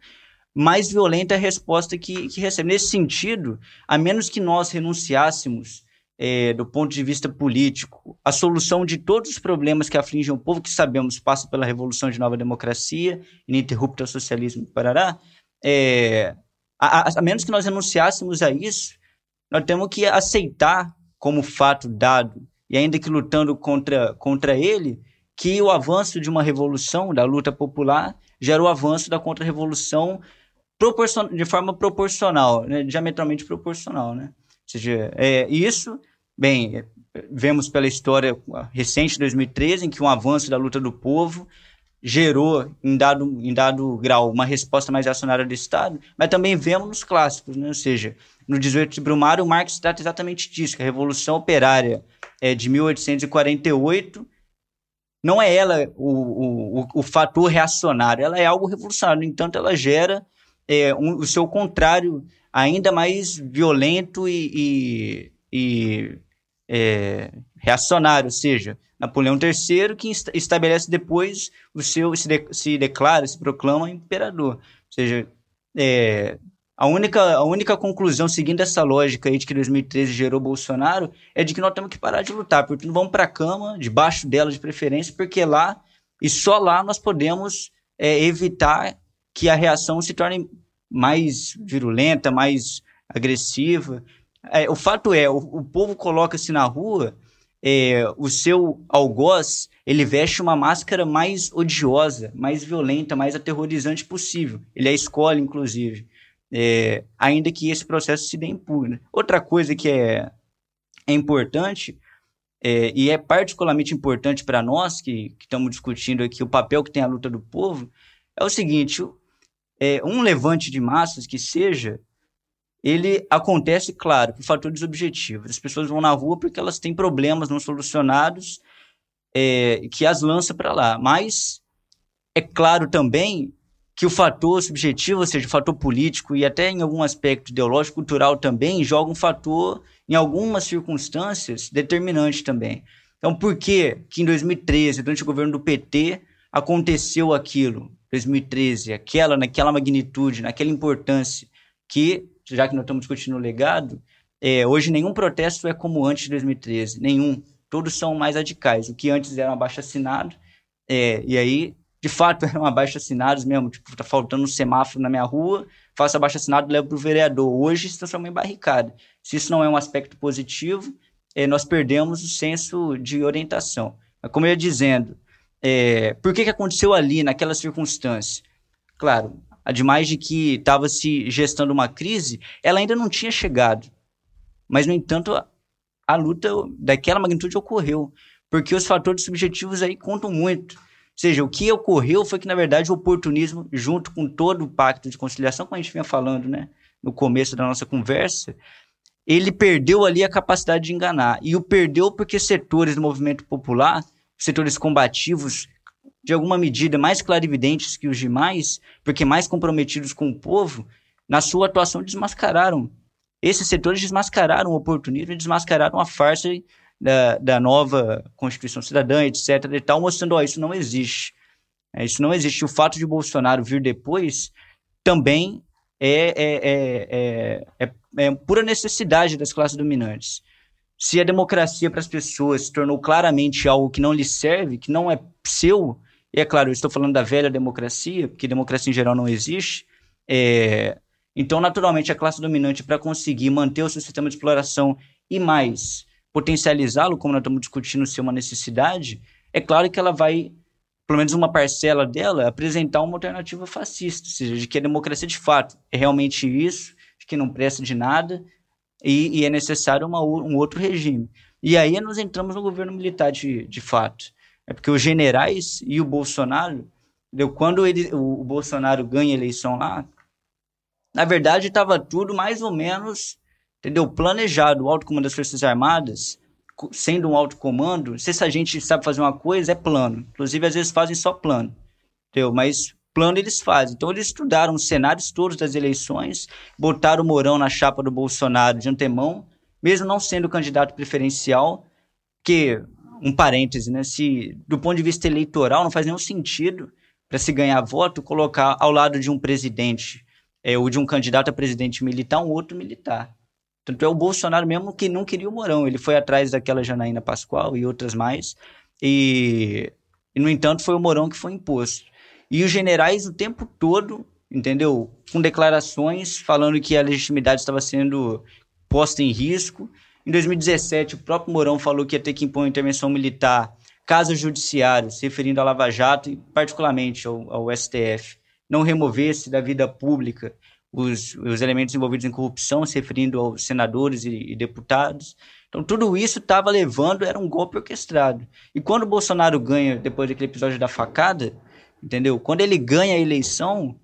mais violenta a resposta que, que recebe. Nesse sentido, a menos que nós renunciássemos é, do ponto de vista político, a solução de todos os problemas que afligem o povo, que sabemos passa pela revolução de nova democracia, ininterrupta socialismo, parará, é, a, a, a menos que nós renunciássemos a isso, nós temos que aceitar como fato dado e ainda que lutando contra, contra ele, que o avanço de uma revolução, da luta popular, gera o avanço da contra-revolução de forma proporcional, né? diametralmente proporcional. Né? Ou seja, é, isso, bem, vemos pela história recente de 2013, em que um avanço da luta do povo gerou, em dado, em dado grau, uma resposta mais acionária do Estado, mas também vemos nos clássicos, né? ou seja, no 18 de Brumário, Marx trata exatamente disso, que a Revolução Operária é, de 1848 não é ela o, o, o, fator reacionário, ela é algo revolucionário. No entanto, ela gera é, um, o seu contrário ainda mais violento e, e, e é, reacionário, ou seja, Napoleão III, que estabelece depois o seu se, de, se declara, se proclama imperador. Ou seja, é, a única, a única conclusão, seguindo essa lógica aí de que 2013 gerou Bolsonaro, é de que nós temos que parar de lutar, porque não vamos para a cama, debaixo dela de preferência, porque lá, e só lá nós podemos é, evitar que a reação se torne mais virulenta, mais agressiva. É, o fato é, o, o povo coloca-se na rua, é, o seu algoz, ele veste uma máscara mais odiosa, mais violenta, mais aterrorizante possível. Ele a escolhe, inclusive é, ainda que esse processo se dê impune. Outra coisa que é, é importante, é, e é particularmente importante para nós que, que estamos discutindo aqui o papel que tem a luta do povo, é o seguinte: é, um levante de massas que seja, ele acontece, claro, por fatores objetivos. As pessoas vão na rua porque elas têm problemas não solucionados é, que as lança para lá. Mas é claro também que o fator subjetivo, ou seja, o fator político e até em algum aspecto ideológico, cultural também, joga um fator, em algumas circunstâncias, determinante também. Então, por que que em 2013, durante o governo do PT, aconteceu aquilo? 2013, aquela, naquela magnitude, naquela importância, que, já que nós estamos discutindo o legado, é, hoje nenhum protesto é como antes de 2013, nenhum. Todos são mais radicais. O que antes era um abaixo assinado, é, e aí de fato eram abaixo assinados mesmo, tipo, tá faltando um semáforo na minha rua, faço abaixo assinado e levo para o vereador. Hoje se transforma em barricada. Se isso não é um aspecto positivo, é, nós perdemos o senso de orientação. Como eu ia dizendo, é, por que, que aconteceu ali, naquela circunstância? Claro, ademais de que estava se gestando uma crise, ela ainda não tinha chegado. Mas, no entanto, a, a luta daquela magnitude ocorreu, porque os fatores subjetivos aí contam muito seja, o que ocorreu foi que, na verdade, o oportunismo, junto com todo o pacto de conciliação, como a gente vinha falando né, no começo da nossa conversa, ele perdeu ali a capacidade de enganar. E o perdeu porque setores do movimento popular, setores combativos, de alguma medida mais clarividentes que os demais, porque mais comprometidos com o povo, na sua atuação desmascararam. Esses setores desmascararam o oportunismo e desmascararam a farsa da, da nova Constituição Cidadã, etc. e tal, mostrando, ó, isso não existe. É, isso não existe. O fato de Bolsonaro vir depois também é, é, é, é, pura necessidade das classes dominantes. Se a democracia para as pessoas se tornou claramente algo que não lhes serve, que não é seu, e é claro, eu estou falando da velha democracia, porque democracia em geral não existe, é, então, naturalmente, a classe dominante, para conseguir manter o seu sistema de exploração e mais potencializá-lo, como nós estamos discutindo ser uma necessidade, é claro que ela vai, pelo menos uma parcela dela, apresentar uma alternativa fascista, ou seja, de que a democracia de fato é realmente isso, de que não presta de nada e, e é necessário uma, um outro regime. E aí nós entramos no governo militar de, de fato. É porque os generais e o Bolsonaro, quando ele, o, Bolsonaro ganha a eleição lá, na verdade estava tudo mais ou menos entendeu? Planejado. O alto comando das Forças Armadas, sendo um alto comando, se a gente sabe fazer uma coisa, é plano. Inclusive, às vezes fazem só plano, entendeu? Mas plano eles fazem. Então, eles estudaram os cenários todos das eleições, botaram o Mourão na chapa do Bolsonaro de antemão, mesmo não sendo candidato preferencial, que, um parêntese, né? Se, do ponto de vista eleitoral, não faz nenhum sentido para se ganhar voto colocar ao lado de um presidente é, ou de um candidato a presidente militar um outro militar. Tanto é o Bolsonaro mesmo que não queria o Mourão. Ele foi atrás daquela Janaína Pascoal e outras mais. E, e, no entanto, foi o Mourão que foi imposto. E os generais o tempo todo, entendeu? Com declarações falando que a legitimidade estava sendo posta em risco. Em 2017, o próprio Mourão falou que ia ter que impor intervenção militar caso judiciário, se referindo à Lava Jato e particularmente ao, ao STF, não removesse da vida pública os, os elementos envolvidos em corrupção, se referindo aos senadores e, e deputados. Então, tudo isso estava levando, era um golpe orquestrado. E quando o Bolsonaro ganha, depois daquele episódio da facada, entendeu? Quando ele ganha a eleição,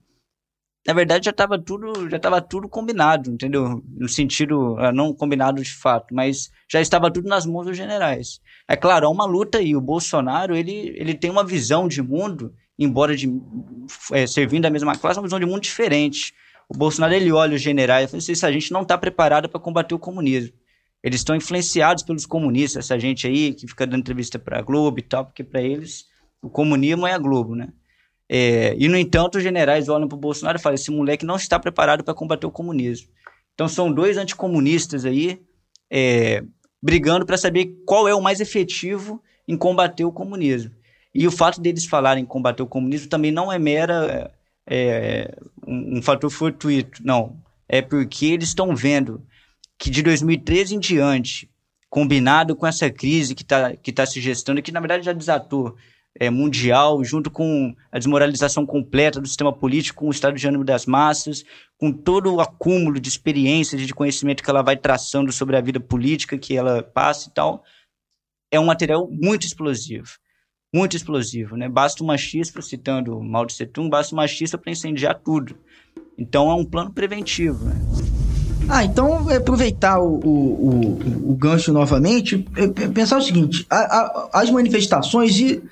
na verdade já estava tudo, já estava tudo combinado, entendeu? No sentido, ah, não combinado de fato, mas já estava tudo nas mãos dos generais. É claro, há uma luta aí. O Bolsonaro, ele, ele tem uma visão de mundo, embora de, é, servindo a mesma classe, uma visão de mundo diferente. O Bolsonaro ele olha os generais e fala assim: a gente não está preparado para combater o comunismo. Eles estão influenciados pelos comunistas, essa gente aí que fica dando entrevista para a Globo e tal, porque para eles o comunismo é a Globo, né? É, e, no entanto, os generais olham para o Bolsonaro e falam: esse moleque não está preparado para combater o comunismo. Então, são dois anticomunistas aí é, brigando para saber qual é o mais efetivo em combater o comunismo. E o fato deles falarem em combater o comunismo também não é mera é, um, um fator fortuito, não. É porque eles estão vendo que de 2013 em diante, combinado com essa crise que está que tá se gestando, que na verdade já desatou é, mundial, junto com a desmoralização completa do sistema político, com o estado de ânimo das massas, com todo o acúmulo de experiências e de conhecimento que ela vai traçando sobre a vida política que ela passa e tal, é um material muito explosivo muito explosivo, né? Basta uma chispa, citando Mao Tse Tung, basta uma chispa para incendiar tudo. Então é um plano preventivo, né? Ah, então aproveitar o, o, o, o gancho novamente, pensar o seguinte: a, a, as manifestações e,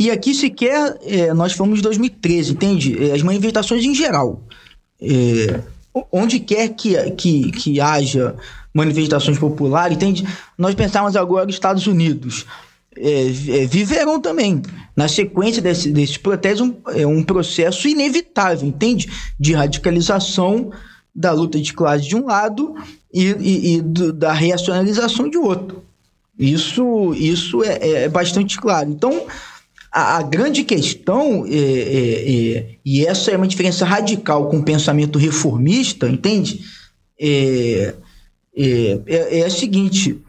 e aqui sequer é, nós fomos em 2013, entende? As manifestações em geral. É, onde quer que, que, que haja manifestações populares, entende? Nós pensamos agora nos Estados Unidos é, é, viverão também. Na sequência desse, desse protestos, um, é um processo inevitável, entende? De radicalização da luta de classe de um lado e, e, e do, da reacionalização de outro. Isso, isso é, é bastante claro. Então, a, a grande questão, é, é, é, e essa é uma diferença radical com o pensamento reformista, entende? É, é, é, é a seguinte: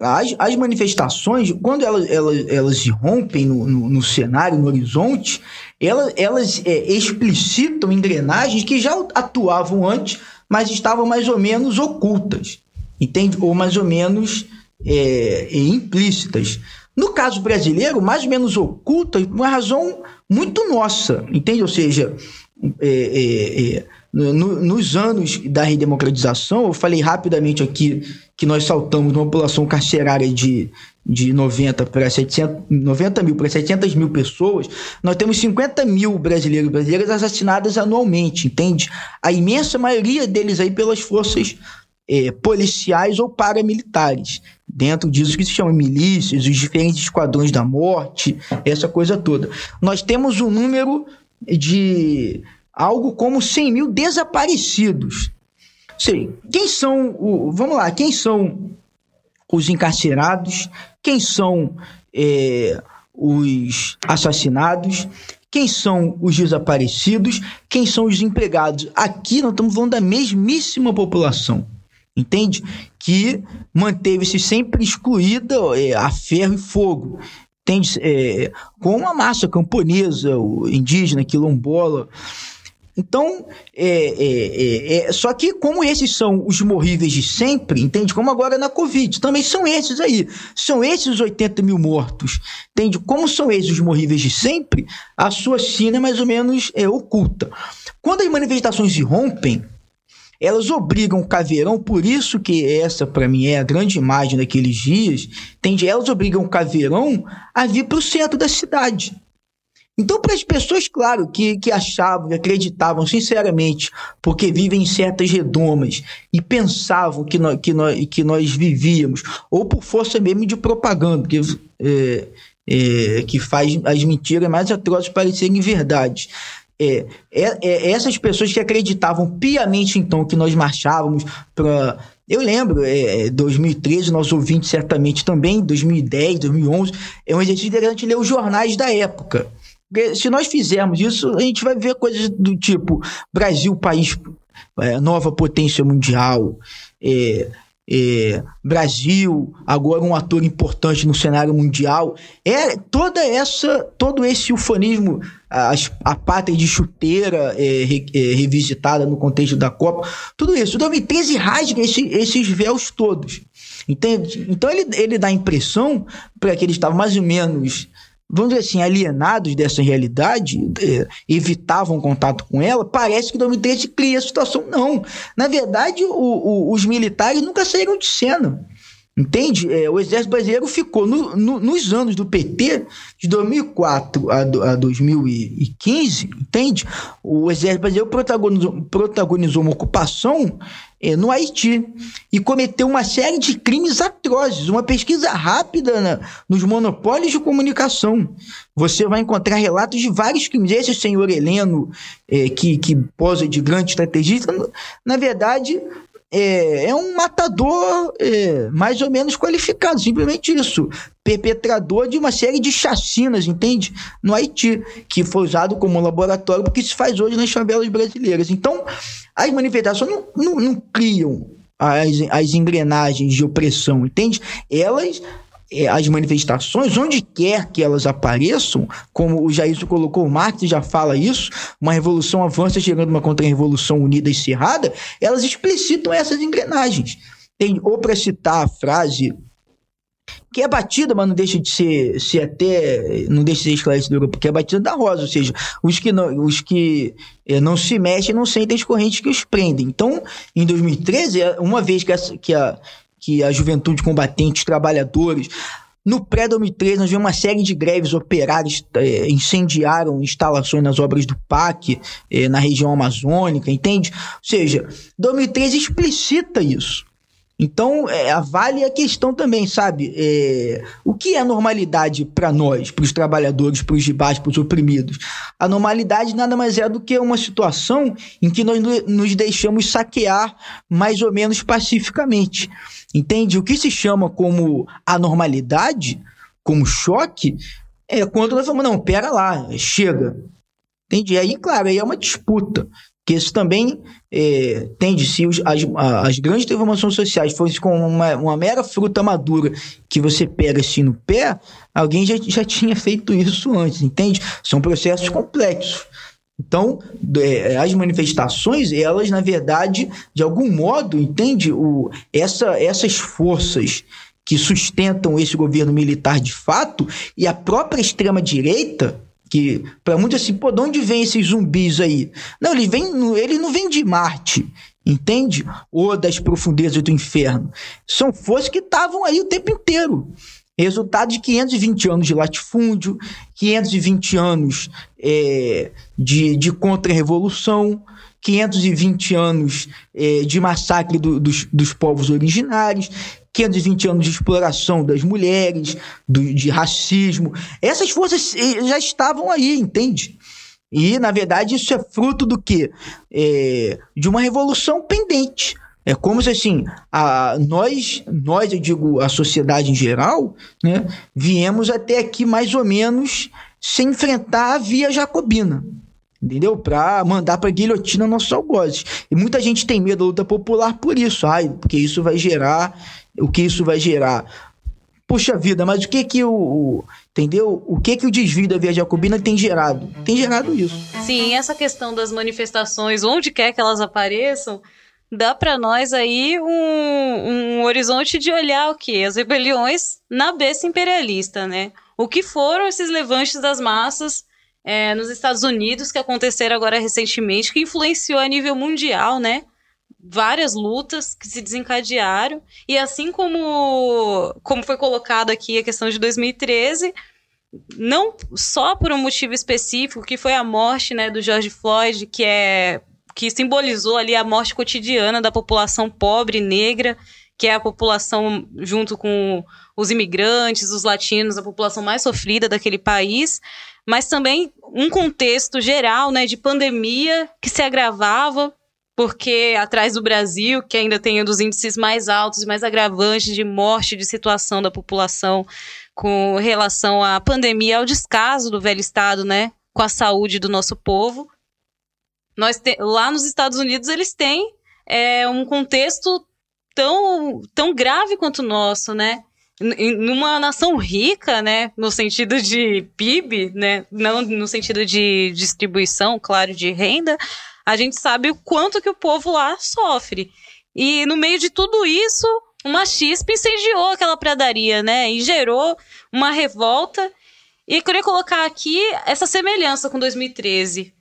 as, as manifestações, quando elas, elas, elas rompem no, no, no cenário, no horizonte, elas, elas é, explicitam engrenagens que já atuavam antes, mas estavam mais ou menos ocultas, entende? Ou mais ou menos implícitas. No caso brasileiro, mais ou menos oculta, uma razão muito nossa, entende? Ou seja, é, é, é no, nos anos da redemocratização, eu falei rapidamente aqui que nós saltamos de uma população carcerária de, de 90 para 700, 90 mil para 700 mil pessoas, nós temos 50 mil brasileiros e brasileiras assassinadas anualmente, entende? A imensa maioria deles aí pelas forças é, policiais ou paramilitares. Dentro disso que se chama milícias, os diferentes esquadrões da morte, essa coisa toda. Nós temos um número de algo como 100 mil desaparecidos. Sei, quem são, o, vamos lá, quem são os encarcerados, quem são é, os assassinados, quem são os desaparecidos, quem são os empregados. Aqui nós estamos falando da mesmíssima população. Entende? Que manteve-se sempre excluída é, a ferro e fogo, entende? É, com a massa camponesa, indígena, quilombola. Então, é, é, é, é, só que como esses são os morríveis de sempre, entende? Como agora na Covid, também são esses aí. São esses os 80 mil mortos, entende? Como são esses os morríveis de sempre, a sua sina é mais ou menos é, oculta. Quando as manifestações irrompem, elas obrigam o caveirão, por isso que essa para mim é a grande imagem daqueles dias, entende? Elas obrigam o caveirão a vir para o centro da cidade. Então, para as pessoas, claro, que, que achavam, que acreditavam sinceramente, porque vivem em certas redomas e pensavam que nós, que nós, que nós vivíamos, ou por força mesmo de propaganda, que, é, é, que faz as mentiras mais atrozes parecerem verdade. É, é, é, essas pessoas que acreditavam piamente, então, que nós marchávamos para. Eu lembro, é, 2013, nosso ouvinte certamente também, 2010, 2011, é um exercício interessante ler os jornais da época. Porque se nós fizermos isso, a gente vai ver coisas do tipo Brasil, país, é, nova potência mundial, é, Brasil, agora um ator importante no cenário mundial. É toda essa, todo esse ufanismo, a, a pátria de chuteira é, re, é, revisitada no contexto da Copa, tudo isso. O 2013 rasga esse, esses véus todos. Entende? Então ele, ele dá a impressão para que ele estava mais ou menos vamos dizer assim, alienados dessa realidade, é, evitavam contato com ela, parece que 2013 cria a situação. Não. Na verdade, o, o, os militares nunca saíram de cena. Entende? É, o exército brasileiro ficou no, no, nos anos do PT, de 2004 a, a 2015, entende? O exército brasileiro protagonizou, protagonizou uma ocupação é, no Haiti e cometeu uma série de crimes atrozes. Uma pesquisa rápida na, nos monopólios de comunicação. Você vai encontrar relatos de vários crimes. Esse senhor Heleno, é, que, que posa de grande estrategista, na verdade, é, é um matador é, mais ou menos qualificado, simplesmente isso. Perpetrador de uma série de chacinas, entende? No Haiti, que foi usado como laboratório porque se faz hoje nas favelas brasileiras. Então, as manifestações não, não, não criam as, as engrenagens de opressão, entende? Elas é, as manifestações, onde quer que elas apareçam, como o Jair colocou, o Marx já fala isso, uma revolução avança chegando uma contra-revolução unida e cerrada, elas explicitam essas engrenagens. Tem, ou para citar a frase que é batida, mas não deixa de ser, ser até, não deixa de ser esclarecedora, porque é batida da rosa, ou seja, os que não, os que é, não se mexem não sentem as correntes que os prendem. Então, em 2013, uma vez que a, que a, que a juventude combatente, trabalhadores. No pré-2013, nós vimos uma série de greves operárias é, incendiaram instalações nas obras do PAC, é, na região amazônica, entende? Ou seja, 2013 explicita isso. Então, é, avale a questão também, sabe? É, o que é normalidade para nós, para os trabalhadores, para os gibás, para os oprimidos? A normalidade nada mais é do que uma situação em que nós nos deixamos saquear mais ou menos pacificamente. Entende? O que se chama como anormalidade, como choque, é quando nós falamos, não, pera lá, chega. Entende? Aí, claro, aí é uma disputa. Que isso também é, tende, se os, as, as grandes transformações sociais fossem com uma, uma mera fruta madura que você pega assim no pé, alguém já, já tinha feito isso antes, entende? São processos complexos. Então, é, as manifestações, elas, na verdade, de algum modo, entende? O, essa, essas forças que sustentam esse governo militar de fato e a própria extrema-direita, que para muitos assim, pô, de onde vem esses zumbis aí? Não, eles, vêm, eles não vêm de Marte, entende? Ou das profundezas do inferno. São forças que estavam aí o tempo inteiro. Resultado de 520 anos de latifúndio, 520 anos é, de, de contra-revolução, 520 anos é, de massacre do, dos, dos povos originários, 520 anos de exploração das mulheres, do, de racismo. Essas forças é, já estavam aí, entende? E, na verdade, isso é fruto do quê? É, de uma revolução pendente. É como se assim, a, nós, nós, eu digo a sociedade em geral, né, viemos até aqui mais ou menos sem enfrentar a via jacobina. entendeu? Pra mandar pra guilhotina nossos algozes. E muita gente tem medo da luta popular por isso, ai, porque isso vai gerar, o que isso vai gerar? Puxa vida, mas o que que o, o entendeu? O que que o desvio da via jacobina tem gerado? Tem gerado isso. Sim, essa questão das manifestações, onde quer que elas apareçam, dá para nós aí um, um horizonte de olhar o que? As rebeliões na besta imperialista, né? O que foram esses levantes das massas é, nos Estados Unidos que aconteceram agora recentemente, que influenciou a nível mundial, né? Várias lutas que se desencadearam. E assim como, como foi colocado aqui a questão de 2013, não só por um motivo específico, que foi a morte né, do George Floyd, que é que simbolizou ali a morte cotidiana da população pobre negra, que é a população junto com os imigrantes, os latinos, a população mais sofrida daquele país, mas também um contexto geral, né, de pandemia que se agravava porque atrás do Brasil, que ainda tem um dos índices mais altos e mais agravantes de morte de situação da população com relação à pandemia, ao descaso do velho Estado, né, com a saúde do nosso povo. Nós te, lá nos Estados Unidos eles têm é, um contexto tão, tão grave quanto o nosso, né? numa nação rica, né, no sentido de PIB, né, não no sentido de distribuição, claro, de renda, a gente sabe o quanto que o povo lá sofre. E no meio de tudo isso, uma chispa incendiou aquela pradaria, né, e gerou uma revolta. E queria colocar aqui essa semelhança com 2013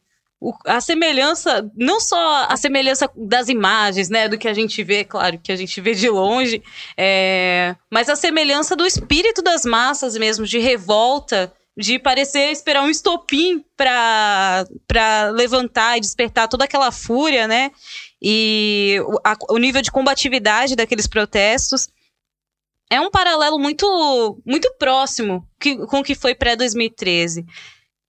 a semelhança, não só a semelhança das imagens, né, do que a gente vê, claro, que a gente vê de longe, é, mas a semelhança do espírito das massas mesmo, de revolta, de parecer esperar um estopim para levantar e despertar toda aquela fúria, né, e o, a, o nível de combatividade daqueles protestos é um paralelo muito muito próximo que, com o que foi pré-2013.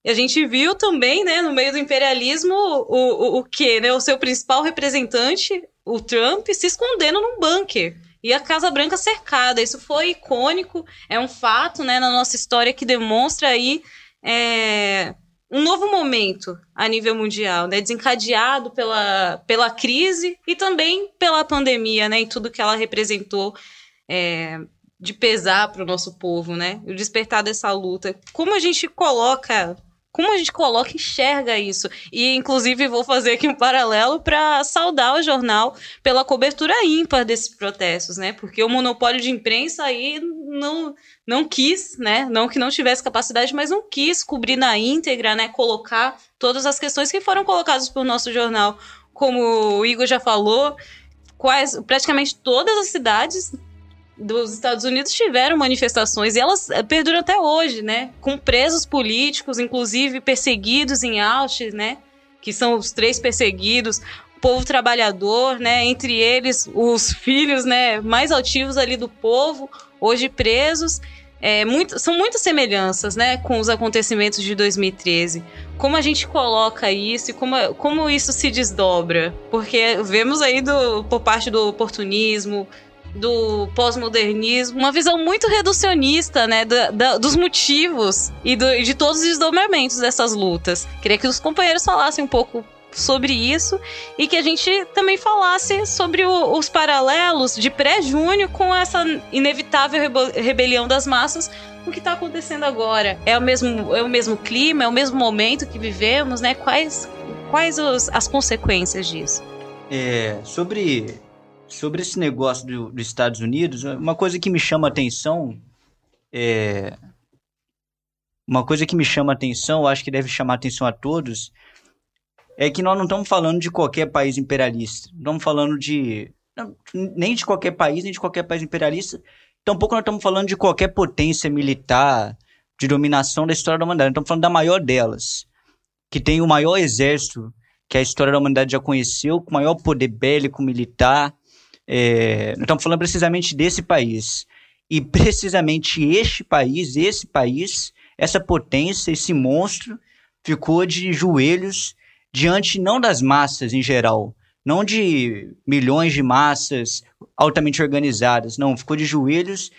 E a gente viu também, né, no meio do imperialismo, o, o, o que, né? O seu principal representante, o Trump, se escondendo num bunker. E a Casa Branca cercada. Isso foi icônico, é um fato, né, na nossa história que demonstra aí é, um novo momento a nível mundial, né, desencadeado pela, pela crise e também pela pandemia, né, e tudo que ela representou é, de pesar para o nosso povo, né, o despertar dessa luta. Como a gente coloca como a gente coloca e enxerga isso. E, inclusive, vou fazer aqui um paralelo para saudar o jornal pela cobertura ímpar desses protestos, né? Porque o monopólio de imprensa aí não, não quis, né? Não que não tivesse capacidade, mas não quis cobrir na íntegra, né? Colocar todas as questões que foram colocadas pelo nosso jornal. Como o Igor já falou, quais praticamente todas as cidades dos Estados Unidos tiveram manifestações e elas eh, perduram até hoje, né? Com presos políticos, inclusive perseguidos em Auschwitz, né? Que são os três perseguidos, o povo trabalhador, né? Entre eles os filhos, né? Mais altivos ali do povo, hoje presos. É, muito, são muitas semelhanças, né? Com os acontecimentos de 2013. Como a gente coloca isso e como, como isso se desdobra? Porque vemos aí do, por parte do oportunismo, do pós-modernismo, uma visão muito reducionista, né, da, dos motivos e do, de todos os desdobramentos dessas lutas. Queria que os companheiros falassem um pouco sobre isso e que a gente também falasse sobre o, os paralelos de pré-junho com essa inevitável rebelião das massas o que está acontecendo agora. É o mesmo, é o mesmo clima, é o mesmo momento que vivemos, né? Quais, quais os, as consequências disso? É, sobre sobre esse negócio do, dos Estados Unidos, uma coisa que me chama atenção é. Uma coisa que me chama atenção, acho que deve chamar atenção a todos, é que nós não estamos falando de qualquer país imperialista. Não estamos falando de. Nem de qualquer país, nem de qualquer país imperialista. Tampouco nós estamos falando de qualquer potência militar de dominação da história da humanidade. Estamos falando da maior delas, que tem o maior exército que a história da humanidade já conheceu, com o maior poder bélico militar, é, estamos falando precisamente desse país. E precisamente este país, esse país, essa potência, esse monstro, ficou de joelhos diante não das massas em geral, não de milhões de massas altamente organizadas, não, ficou de joelhos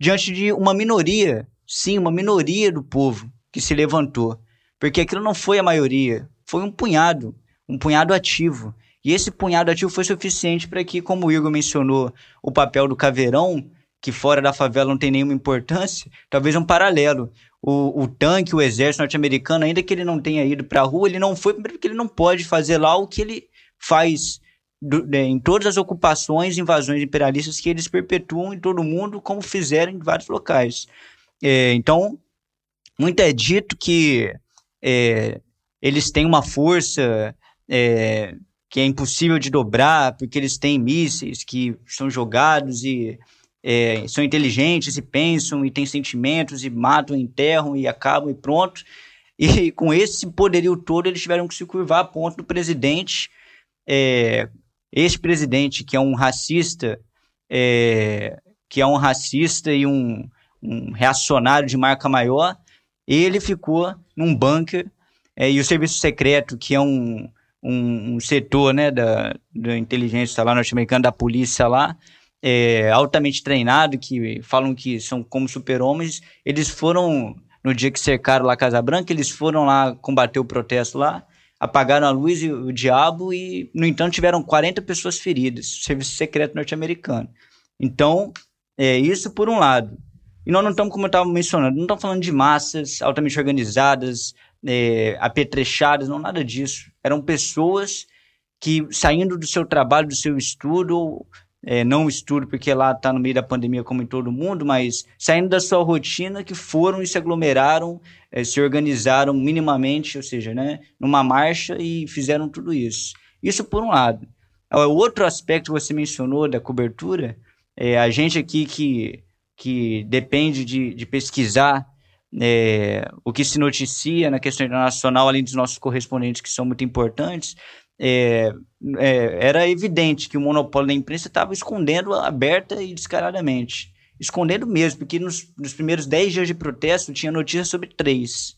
diante de uma minoria, sim, uma minoria do povo que se levantou. Porque aquilo não foi a maioria, foi um punhado, um punhado ativo. E esse punhado ativo foi suficiente para que, como o Igor mencionou, o papel do caveirão, que fora da favela não tem nenhuma importância, talvez um paralelo. O, o tanque, o exército norte-americano, ainda que ele não tenha ido para a rua, ele não foi porque ele não pode fazer lá o que ele faz do, né, em todas as ocupações, invasões imperialistas que eles perpetuam em todo o mundo, como fizeram em vários locais. É, então, muito é dito que é, eles têm uma força é, que é impossível de dobrar, porque eles têm mísseis que são jogados e é, são inteligentes e pensam e têm sentimentos e matam, enterram e acabam e pronto. E com esse poderio todo, eles tiveram que se curvar a ponto do presidente, é, esse presidente que é um racista, é, que é um racista e um, um reacionário de marca maior, ele ficou num bunker é, e o serviço secreto, que é um, um, um setor né, da, da inteligência lá norte-americana, da polícia lá, é, altamente treinado, que falam que são como super-homens, eles foram, no dia que cercaram lá a Casa Branca, eles foram lá combater o protesto lá, apagaram a luz e o diabo e, no entanto, tiveram 40 pessoas feridas, serviço secreto norte-americano. Então, é isso por um lado. E nós não estamos, como eu estava mencionando, não estamos falando de massas altamente organizadas, é, apetrechadas, não nada disso. Eram pessoas que, saindo do seu trabalho, do seu estudo, é, não estudo porque lá está no meio da pandemia como em todo mundo, mas saindo da sua rotina, que foram e se aglomeraram, é, se organizaram minimamente, ou seja, né, numa marcha e fizeram tudo isso. Isso por um lado. O outro aspecto que você mencionou da cobertura, é a gente aqui que, que depende de, de pesquisar é, o que se noticia na questão internacional, além dos nossos correspondentes que são muito importantes, é, é, era evidente que o monopólio da imprensa estava escondendo aberta e descaradamente. Escondendo mesmo, porque nos, nos primeiros 10 dias de protesto tinha notícias sobre três.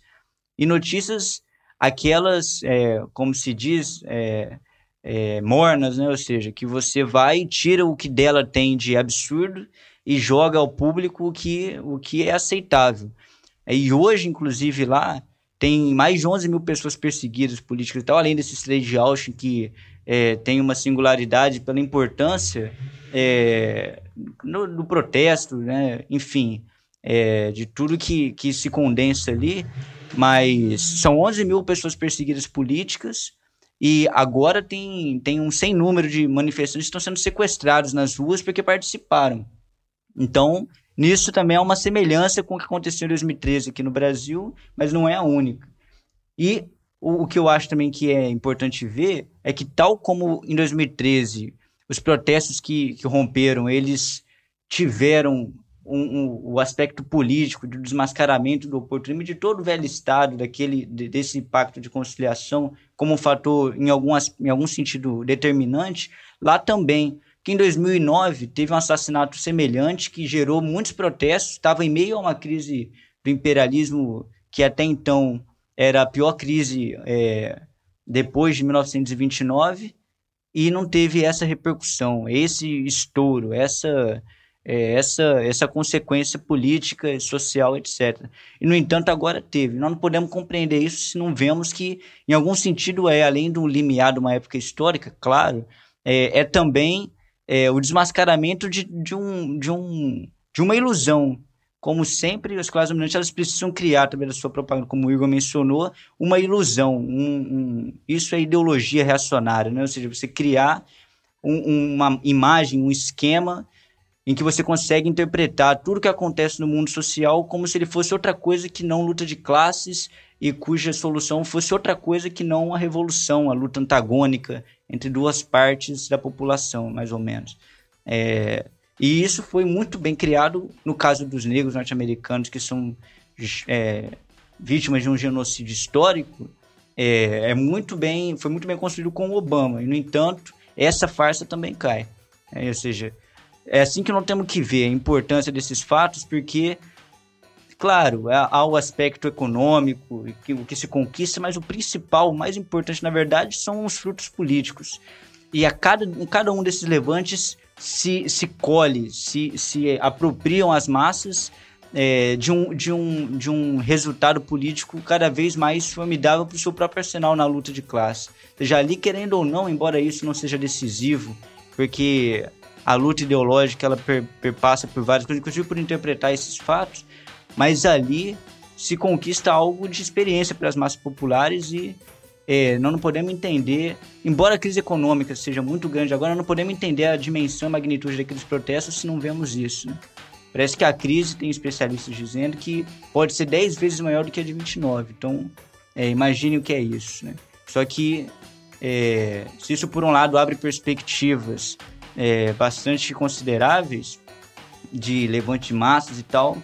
E notícias, aquelas, é, como se diz, é, é, mornas, né? ou seja, que você vai e tira o que dela tem de absurdo e joga ao público o que, o que é aceitável. E hoje, inclusive, lá tem mais de 11 mil pessoas perseguidas políticas e tal, além desses três de Austin que é, tem uma singularidade pela importância é, no, protesto, né? enfim, é, de tudo que, que se condensa ali, mas são 11 mil pessoas perseguidas políticas e agora tem, tem um sem número de manifestantes que estão sendo sequestrados nas ruas porque participaram. Então, Nisso também há uma semelhança com o que aconteceu em 2013 aqui no Brasil, mas não é a única. E o, o que eu acho também que é importante ver é que, tal como em 2013, os protestos que, que romperam, eles tiveram um, um, o aspecto político do desmascaramento do oportunismo de todo o velho Estado, daquele, desse pacto de conciliação, como um fator, em, algumas, em algum sentido, determinante, lá também que em 2009 teve um assassinato semelhante que gerou muitos protestos, estava em meio a uma crise do imperialismo que até então era a pior crise é, depois de 1929 e não teve essa repercussão, esse estouro, essa é, essa essa consequência política, social, etc. E no entanto agora teve. Nós não podemos compreender isso se não vemos que em algum sentido é além do limiar de uma época histórica, claro, é, é também é, o desmascaramento de, de, um, de, um, de uma ilusão. Como sempre, as classes dominantes elas precisam criar, através da sua propaganda, como o Igor mencionou, uma ilusão. Um, um, isso é ideologia reacionária, né? ou seja, você criar um, uma imagem, um esquema em que você consegue interpretar tudo que acontece no mundo social como se ele fosse outra coisa que não luta de classes e cuja solução fosse outra coisa que não a revolução, a luta antagônica entre duas partes da população, mais ou menos. É, e isso foi muito bem criado no caso dos negros norte-americanos que são é, vítimas de um genocídio histórico. É, é, muito bem, foi muito bem construído com o Obama. E no entanto, essa farsa também cai. É, ou seja, é assim que nós temos que ver a importância desses fatos, porque Claro, há o aspecto econômico, que, o que se conquista, mas o principal, o mais importante, na verdade, são os frutos políticos. E a cada, em cada um desses levantes se, se colhe, se, se apropriam as massas é, de, um, de, um, de um resultado político cada vez mais formidável para o seu próprio arsenal na luta de classe. Seja, ali, querendo ou não, embora isso não seja decisivo, porque a luta ideológica ela per, perpassa por várias coisas, inclusive por interpretar esses fatos, mas ali se conquista algo de experiência para as massas populares e é, nós não podemos entender, embora a crise econômica seja muito grande agora, não podemos entender a dimensão, a magnitude daqueles protestos se não vemos isso. Né? Parece que a crise, tem especialistas dizendo, que pode ser 10 vezes maior do que a de 29. Então, é, imagine o que é isso. Né? Só que, é, se isso por um lado abre perspectivas é, bastante consideráveis de levante de massas e tal,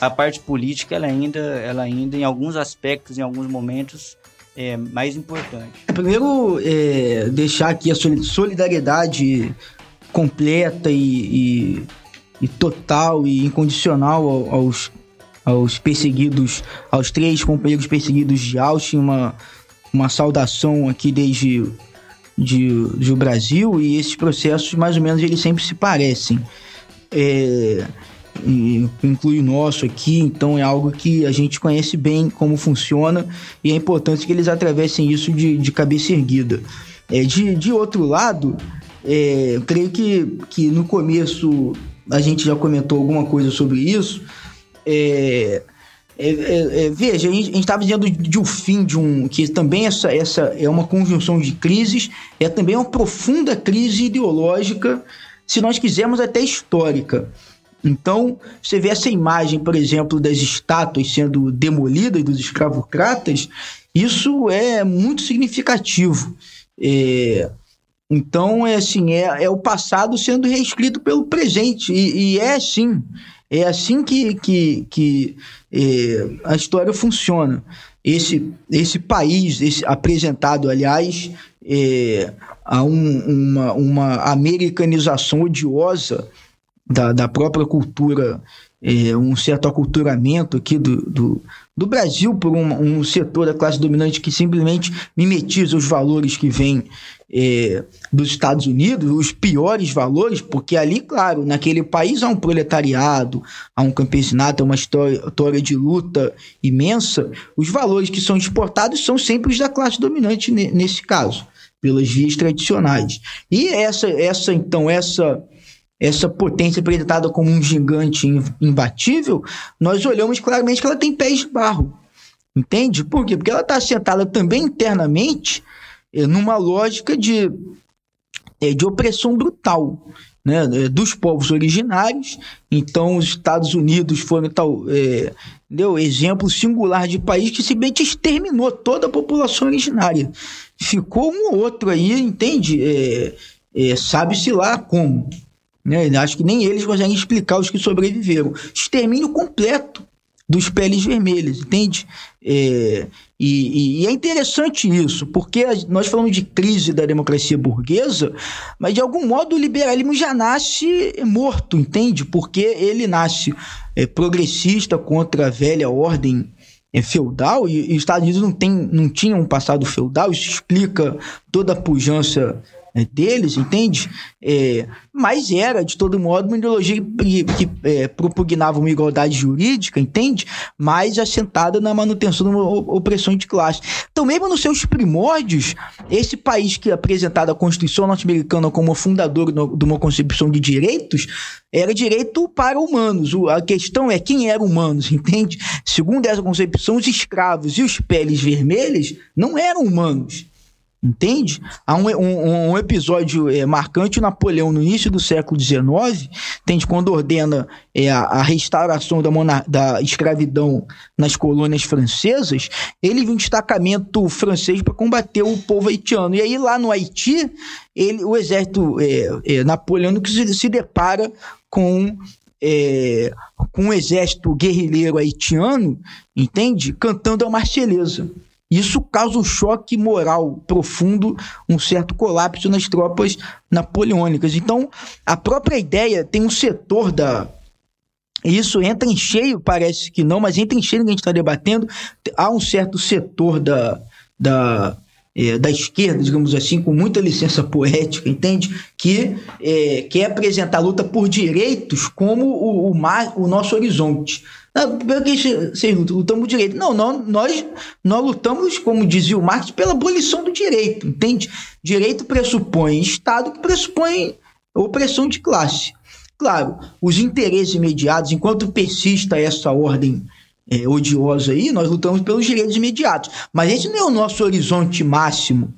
a parte política ela ainda, ela ainda em alguns aspectos, em alguns momentos, é mais importante. É, primeiro, é, deixar aqui a solidariedade completa e, e, e total e incondicional aos, aos perseguidos, aos três companheiros perseguidos de Austin, uma, uma saudação aqui desde de, de o Brasil e esses processos mais ou menos eles sempre se parecem. É, inclui o nosso aqui, então é algo que a gente conhece bem como funciona e é importante que eles atravessem isso de, de cabeça erguida. É, de, de outro lado, é, creio que, que no começo a gente já comentou alguma coisa sobre isso. É, é, é, é veja, a gente estava dizendo de um fim de um. que também essa, essa é uma conjunção de crises, é também uma profunda crise ideológica, se nós quisermos até histórica. Então, você vê essa imagem, por exemplo, das estátuas sendo demolidas dos escravocratas, isso é muito significativo. É, então, é assim, é, é, o passado sendo reescrito pelo presente, e, e é assim, é assim que, que, que é, a história funciona. Esse, esse país, esse, apresentado, aliás, é, a um, uma, uma americanização odiosa da, da própria cultura, é, um certo aculturamento aqui do, do, do Brasil por um, um, setor da classe dominante que simplesmente mimetiza os valores que vêm é, dos Estados Unidos, os piores valores, porque ali, claro, naquele país há um proletariado, há um campesinato, há uma história, história de luta imensa. Os valores que são exportados são sempre os da classe dominante nesse caso, pelas vias tradicionais. E essa, essa então, essa essa potência apresentada como um gigante imbatível, nós olhamos claramente que ela tem pés de barro. Entende? Por quê? Porque ela está sentada também internamente é, numa lógica de, é, de opressão brutal né, é, dos povos originários. Então, os Estados Unidos foram tal, é, deu exemplo singular de país que simplesmente exterminou toda a população originária. Ficou um ou outro aí, entende? É, é, Sabe-se lá como. Né? Acho que nem eles conseguem explicar os que sobreviveram. Extermínio completo dos peles vermelhas, entende? É, e, e, é interessante isso, porque nós falamos de crise da democracia burguesa, mas de algum modo o liberalismo já nasce morto, entende? Porque ele nasce é, progressista contra a velha ordem é, feudal, e, e os Estados Unidos não, tem, não tinham um passado feudal, isso explica toda a pujança deles, entende? É, mas era, de todo modo, uma ideologia que, que é, propugnava uma igualdade jurídica, entende? Mais assentada na manutenção de uma opressão de classe. Então, mesmo nos seus primórdios, esse país que é apresentado a Constituição norte-americana como fundador de uma concepção de direitos, era direito para humanos. A questão é quem eram humanos, entende? Segundo essa concepção, os escravos e os peles vermelhas não eram humanos. Entende? Há um, um, um episódio é, marcante, Napoleão, no início do século XIX, entende? quando ordena é, a, restauração da, da escravidão nas colônias francesas, ele viu um destacamento francês para combater o povo haitiano. E aí, lá no Haiti, ele, o exército é napoleônico se, se depara com é, com um exército guerrilheiro haitiano, entende? Cantando a Marselhesa. Isso causa um choque moral profundo, um certo colapso nas tropas napoleônicas. Então, a própria ideia tem um setor da. Isso entra em cheio, parece que não, mas entra em cheio que a gente está debatendo. Há um certo setor da, da, é, da esquerda, digamos assim, com muita licença poética, entende? Que é, quer apresentar a luta por direitos como o, o, mar, o nosso horizonte. Pelo que vocês lutam, lutamos direito. Não, não, nós, nós lutamos, como dizia o Marx, pela abolição do direito, entende? Direito pressupõe Estado que pressupõe opressão de classe. Claro, os interesses imediatos, enquanto persista essa ordem é, odiosa aí, nós lutamos pelos direitos imediatos. Mas esse não é o nosso horizonte máximo,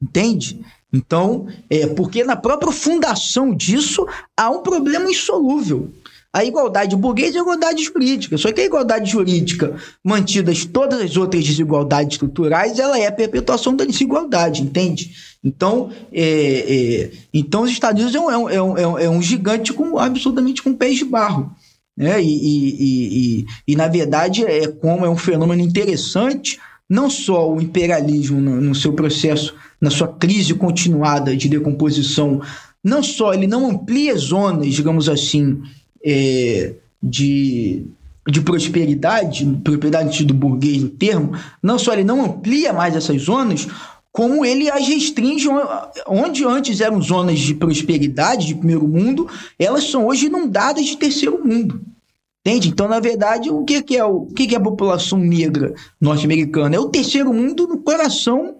entende? Então, é porque na própria fundação disso há um problema insolúvel. A igualdade burguesa é a igualdade jurídica. Só que a igualdade jurídica, mantidas todas as outras desigualdades estruturais, ela é a perpetuação da desigualdade, entende? Então, é, é, então os Estados Unidos é um, é um, é um, é um gigante com, absolutamente com pés de barro. Né? E, e, e, e, na verdade, é como é um fenômeno interessante, não só o imperialismo no, no seu processo, na sua crise continuada de decomposição, não só ele não amplia zonas, digamos assim, é, de, de prosperidade, propriedade do burguês no termo, não só ele não amplia mais essas zonas, como ele as restringe onde antes eram zonas de prosperidade, de primeiro mundo, elas são hoje inundadas de terceiro mundo. Entende? Então, na verdade, o que, que é o, o que, que é a população negra norte-americana? É o terceiro mundo no coração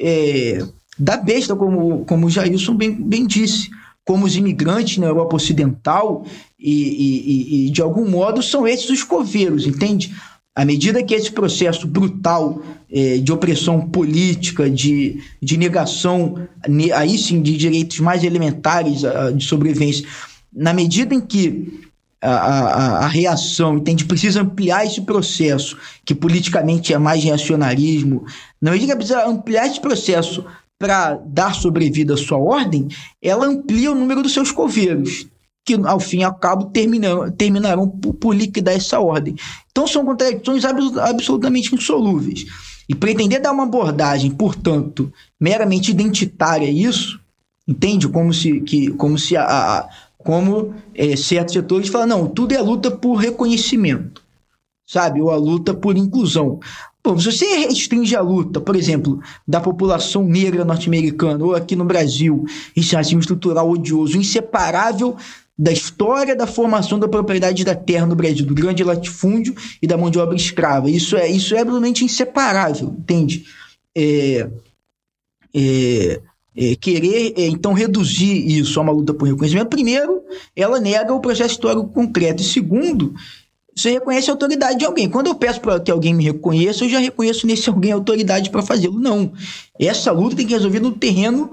é, da besta, como, como o Jailson bem, bem disse como os imigrantes na Europa Ocidental e, e, e, de algum modo, são esses os coveiros, entende? À medida que esse processo brutal é, de opressão política, de, de negação, aí sim, de direitos mais elementares de sobrevivência, na medida em que a, a, a, reação, entende? Precisa ampliar esse processo, que politicamente é mais reacionarismo. Na medida que precisa ampliar esse processo para dar sobrevida à sua ordem, ela amplia o número dos seus coveiros, que ao fim e ao cabo terminarão, terminarão por, por liquidar essa ordem. Então são contradições absolutamente insolúveis. E pretender dar uma abordagem, portanto, meramente identitária a isso, entende? Como se, que, como se a, a como é, certos setores falam, não, tudo é luta por reconhecimento, sabe? Ou a luta por inclusão. Bom, se você restringe a luta, por exemplo, da população negra norte-americana ou aqui no Brasil, esse racismo estrutural odioso, inseparável da história da formação da propriedade da terra no Brasil, do grande latifúndio e da mão de obra escrava. Isso é, isso é absolutamente inseparável, entende? É, é, é, querer, é, então, reduzir isso a uma luta por reconhecimento, primeiro, ela nega o processo histórico concreto, e segundo, você reconhece a autoridade de alguém. Quando eu peço para que alguém me reconheça, eu já reconheço nesse alguém a autoridade para fazê-lo. Não. Essa luta tem que resolver no terreno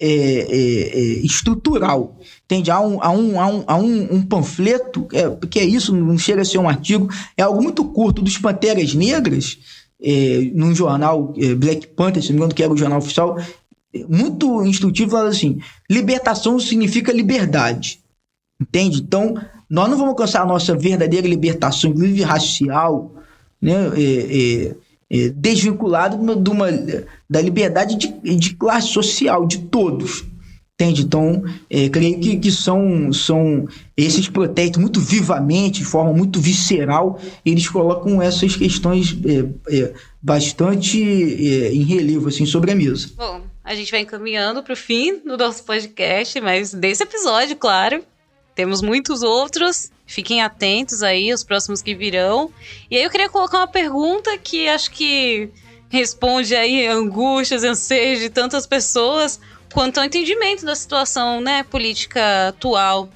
é, é, é, estrutural. Entende? Há um, há um, há um, há um, um panfleto, é, que é isso, não chega a ser um artigo, é algo muito curto dos Panteras Negras, é, num jornal, é, Black Panther, se não me engano, que era o jornal oficial, muito instrutivo, falando assim: libertação significa liberdade. Entende? Então, nós não vamos alcançar a nossa verdadeira libertação, inclusive racial, né, é, é, é, desvinculado de uma, da liberdade de, de classe social, de todos. Entende? Então, é, creio que, que são, são esses protestos muito vivamente, de forma muito visceral, eles colocam essas questões é, é, bastante em relevo assim, sobre a mesa. Bom, a gente vai encaminhando para o fim do nosso podcast, mas desse episódio, claro, temos muitos outros. Fiquem atentos aí, os próximos que virão. E aí eu queria colocar uma pergunta que acho que responde aí angústias, anseios de tantas pessoas quanto ao entendimento da situação, né, política atual.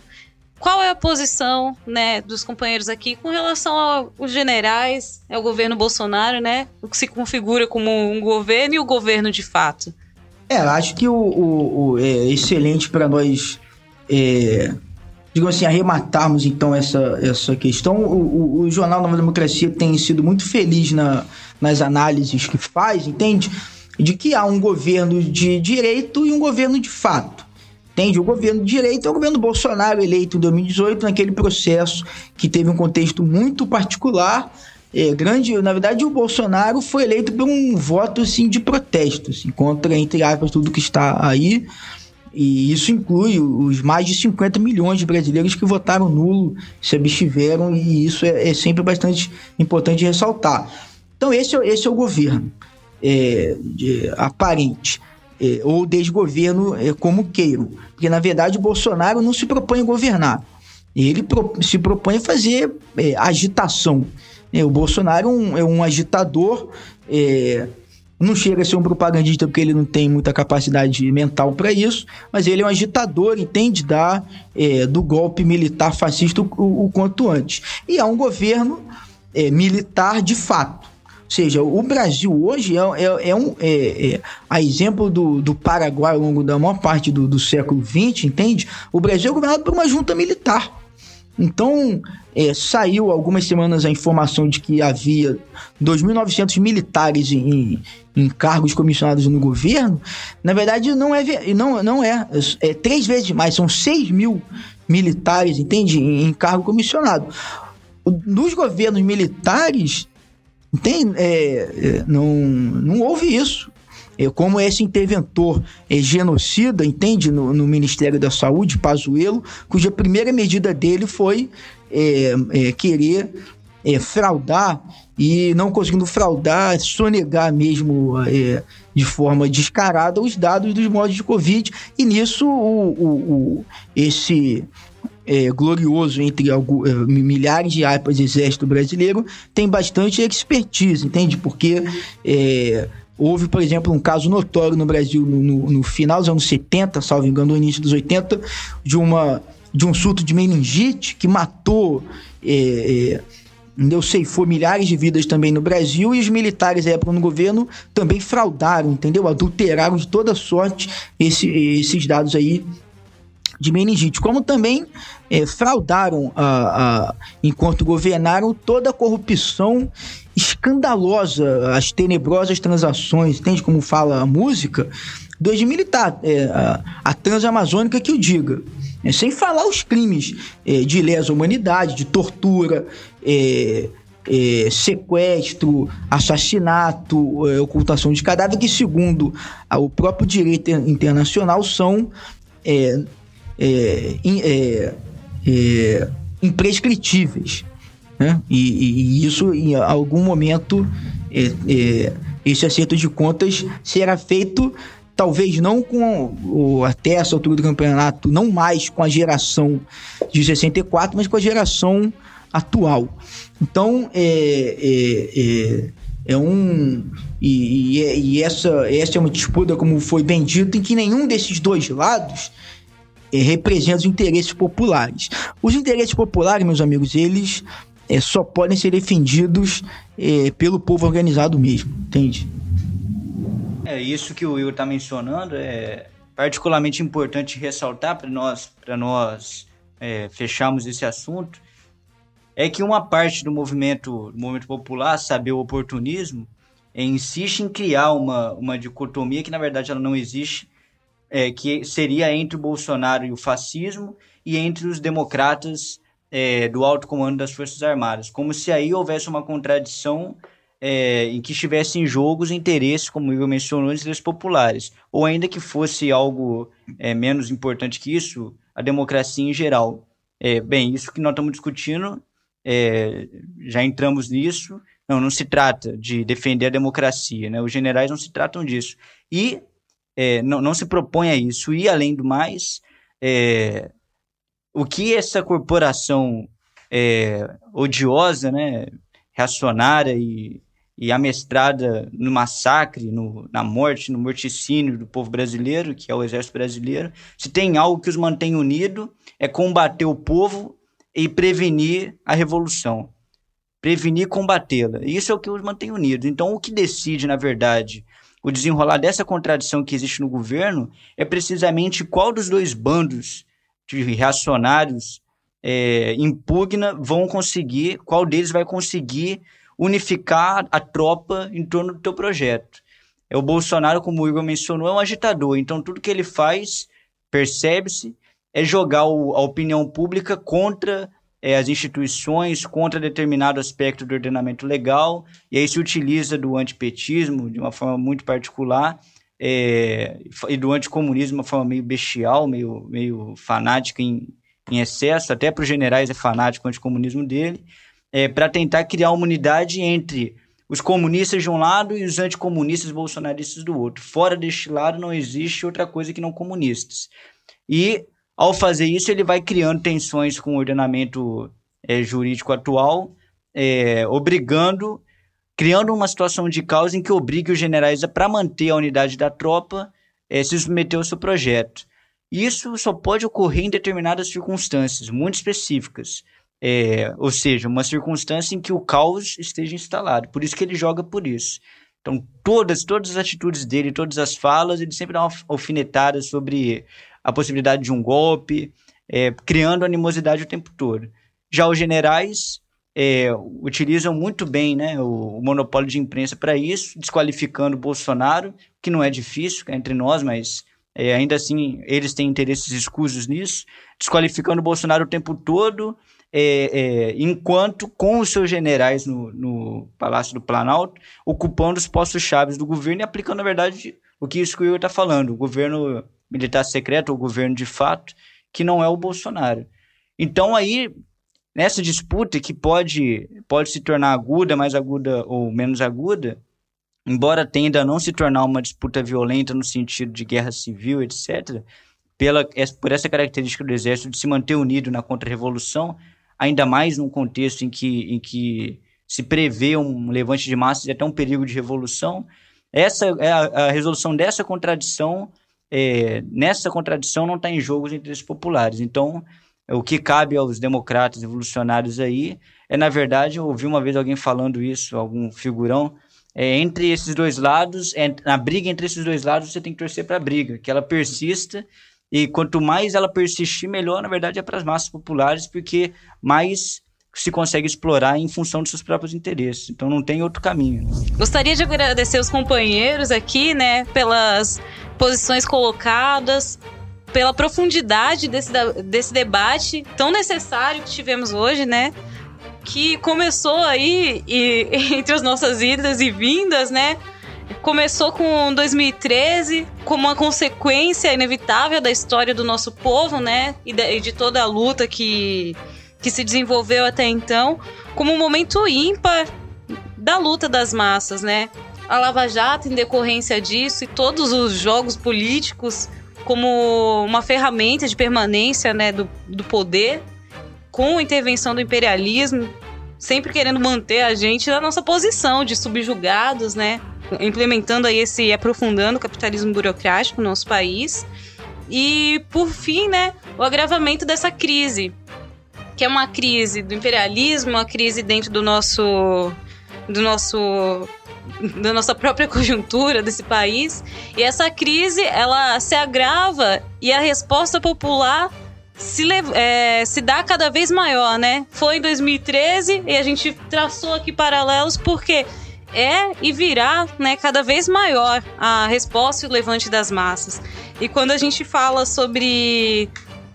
Qual é a posição, né, dos companheiros aqui com relação aos generais, ao governo Bolsonaro, né, o que se configura como um governo e o governo de fato? É, acho que o, o, o é excelente para nós é, digamos assim, arrematarmos então essa, essa questão, o, o, o, Jornal Nova Democracia tem sido muito feliz na, nas análises que faz, entende? De que há um governo de direito e um governo de fato. Entende? O governo de direito é o governo Bolsonaro eleito em 2018, naquele processo que teve um contexto muito particular. É, grande, na verdade, o Bolsonaro foi eleito por um voto assim, de protesto, assim, contra, entre aspas, tudo que está aí. E isso inclui os mais de 50 milhões de brasileiros que votaram nulo, se abstiveram, e isso é, é sempre bastante importante ressaltar. Então, esse, é, esse é o governo é, de, aparente, é, ou desgoverno, é, como queiram. Porque, na verdade, o Bolsonaro não se propõe a governar. ele pro, se propõe a fazer é, agitação. O Bolsonaro é um, é um agitador, é, não chega a ser um propagandista porque ele não tem muita capacidade mental para isso, mas ele é um agitador, entende da, é, do golpe militar fascista o, o, quanto antes. E é um governo é, militar de fato. Ou seja, o Brasil hoje é, é, é um. É, é, a exemplo do, do Paraguai ao longo da maior parte do, do século XX, entende? O Brasil é governado por uma junta militar. Então, é, saiu algumas semanas a informação de que havia 2.900 militares em, em, cargos comissionados no governo. Na verdade, não é, não, não é, é três vezes mais, são 6 mil militares, entende? Em, em cargo comissionado. Nos governos militares, tem, é, é, não, não houve isso. É, como esse interventor é, genocida, entende, no, no, Ministério da Saúde, Pazuello, cuja primeira medida dele foi é, é, querer é, fraudar e não conseguindo fraudar, sonegar mesmo é, de forma descarada os dados dos modos de Covid. E nisso, o, o, o esse é, glorioso entre é, milhares de aspas exército brasileiro tem bastante expertise, entende? Porque é, Houve, por exemplo, um caso notório no Brasil no, no, no, final dos anos 70, salvo engano, no início dos 80, de, uma, de um surto de meningite que matou. É, é, ceifou milhares de vidas também no Brasil e os militares da época no governo também fraudaram, entendeu? Adulteraram de toda sorte esse, esses dados aí de meningite, como também é, fraudaram, a, a, enquanto governaram, toda a corrupção escandalosa, as tenebrosas transações, entende como fala a música? Dos militar, é, a, a transamazônica que o diga. É, sem falar os crimes é, de lesa humanidade, de tortura, é, é, sequestro, assassinato, é, ocultação de cadáver, que, segundo o próprio direito internacional, são imprescritíveis. Né? E, e, isso, em algum momento, é, é, esse acerto de contas será feito, talvez não com o, até essa altura do campeonato, não mais com a geração de 64, mas com a geração atual. Então, é, é, é, é um. E, e, e, essa, essa é uma disputa, como foi bem dito, em que nenhum desses dois lados é, representa os interesses populares. Os interesses populares, meus amigos, eles é, só podem ser defendidos é, pelo povo organizado mesmo, entende? É isso que o Will está mencionando é particularmente importante ressaltar para nós, para nós é, fecharmos esse assunto, é que uma parte do movimento, do movimento popular, saber o oportunismo, é, insiste em criar uma, uma dicotomia que na verdade ela não existe é, que seria entre o Bolsonaro e o fascismo e entre os democratas é, do alto comando das Forças Armadas, como se aí houvesse uma contradição é, em que estivesse em jogo os interesses, como Igor mencionou, os interesses populares, ou ainda que fosse algo é, menos importante que isso, a democracia em geral. É, bem, isso que nós estamos discutindo, é, já entramos nisso, não, não se trata de defender a democracia, né? os generais não se tratam disso. E é, não, não se propõe a isso. E, além do mais, é, o que essa corporação é, odiosa, né, reacionária e, e amestrada no massacre, no, na morte, no morticínio do povo brasileiro, que é o exército brasileiro, se tem algo que os mantém unidos, é combater o povo e prevenir a revolução. Prevenir e combatê-la. Isso é o que os mantém unidos. Então, o que decide, na verdade, o desenrolar dessa contradição que existe no governo é precisamente qual dos dois bandos de reacionários é, impugna vão conseguir, qual deles vai conseguir unificar a tropa em torno do teu projeto. É o Bolsonaro, como o Igor mencionou, é um agitador, então tudo que ele faz, percebe-se, é jogar o, a opinião pública contra é, as instituições contra determinado aspecto do ordenamento legal, e aí se utiliza do antipetismo de uma forma muito particular, é, e do anticomunismo de uma forma meio bestial, meio, meio fanática em, em excesso, até para os generais é fanático o anticomunismo dele, é, para tentar criar uma unidade entre os comunistas de um lado e os anticomunistas bolsonaristas do outro. Fora deste lado não existe outra coisa que não comunistas. E Ao fazer isso, ele vai criando tensões com o ordenamento é, jurídico atual, é, obrigando, criando uma situação de causa em que obrigue os generais, para manter a unidade da tropa, é, se submeter ao seu projeto. Isso só pode ocorrer em determinadas circunstâncias muito específicas. É, ou seja, uma circunstância em que o caos esteja instalado. Por isso que ele joga por isso. Então, todas, todas as atitudes dele, todas as falas, ele sempre dá uma alfinetada sobre a possibilidade de um golpe, é, criando animosidade o tempo todo. Já os generais é, utilizam muito bem né, o, o monopólio de imprensa para isso, desqualificando Bolsonaro, que não é difícil é entre nós, mas é, ainda assim eles têm interesses escusos nisso, desqualificando Bolsonaro o tempo todo, é, é, enquanto com os seus generais no, no, Palácio do Planalto, ocupando os postos chaves do governo e aplicando, na verdade, o que isso que o Igor está falando, o governo militar secreto, o governo de fato, que não é o Bolsonaro. Então aí, nessa disputa que pode, pode se tornar aguda, mais aguda ou menos aguda, embora tenda a não se tornar uma disputa violenta no sentido de guerra civil, etc., pela, por essa característica do exército de se manter unido na contra-revolução, ainda mais num contexto em que, em que se prevê um levante de massas e até um perigo de revolução. Essa é a, a resolução dessa contradição. É, nessa contradição não está em jogo os interesses populares. Então, o que cabe aos democratas revolucionários aí é, na verdade, eu ouvi uma vez alguém falando isso, algum figurão, é, entre esses dois lados, é, na briga entre esses dois lados, você tem que torcer para a briga, que ela persista e quanto mais ela persistir, melhor, na verdade, é para as massas populares, porque mais se consegue explorar em função dos seus próprios interesses. Então não tem outro caminho. Gostaria de agradecer os companheiros aqui, né, pelas posições colocadas, pela profundidade desse, desse debate tão necessário que tivemos hoje, né? Que começou aí e, entre as nossas idas e vindas, né? Começou com 2013, como uma consequência inevitável da história do nosso povo, né? E de, toda a luta que, que se desenvolveu até então, como um momento ímpar da luta das massas, né? A Lava Jato, em decorrência disso, e todos os jogos políticos como uma ferramenta de permanência né, do, do poder, com a intervenção do imperialismo, sempre querendo manter a gente na nossa posição de subjugados, né? implementando aí esse aprofundando o capitalismo burocrático no nosso país. E por fim, né, o agravamento dessa crise, que é uma crise do imperialismo, uma crise dentro do nosso do nosso da nossa própria conjuntura desse país. E essa crise, ela se agrava e a resposta popular se, é, se dá cada vez maior, né? Foi em 2013 e a gente traçou aqui paralelos porque é e virá né, cada vez maior a resposta e o levante das massas. E quando a gente fala sobre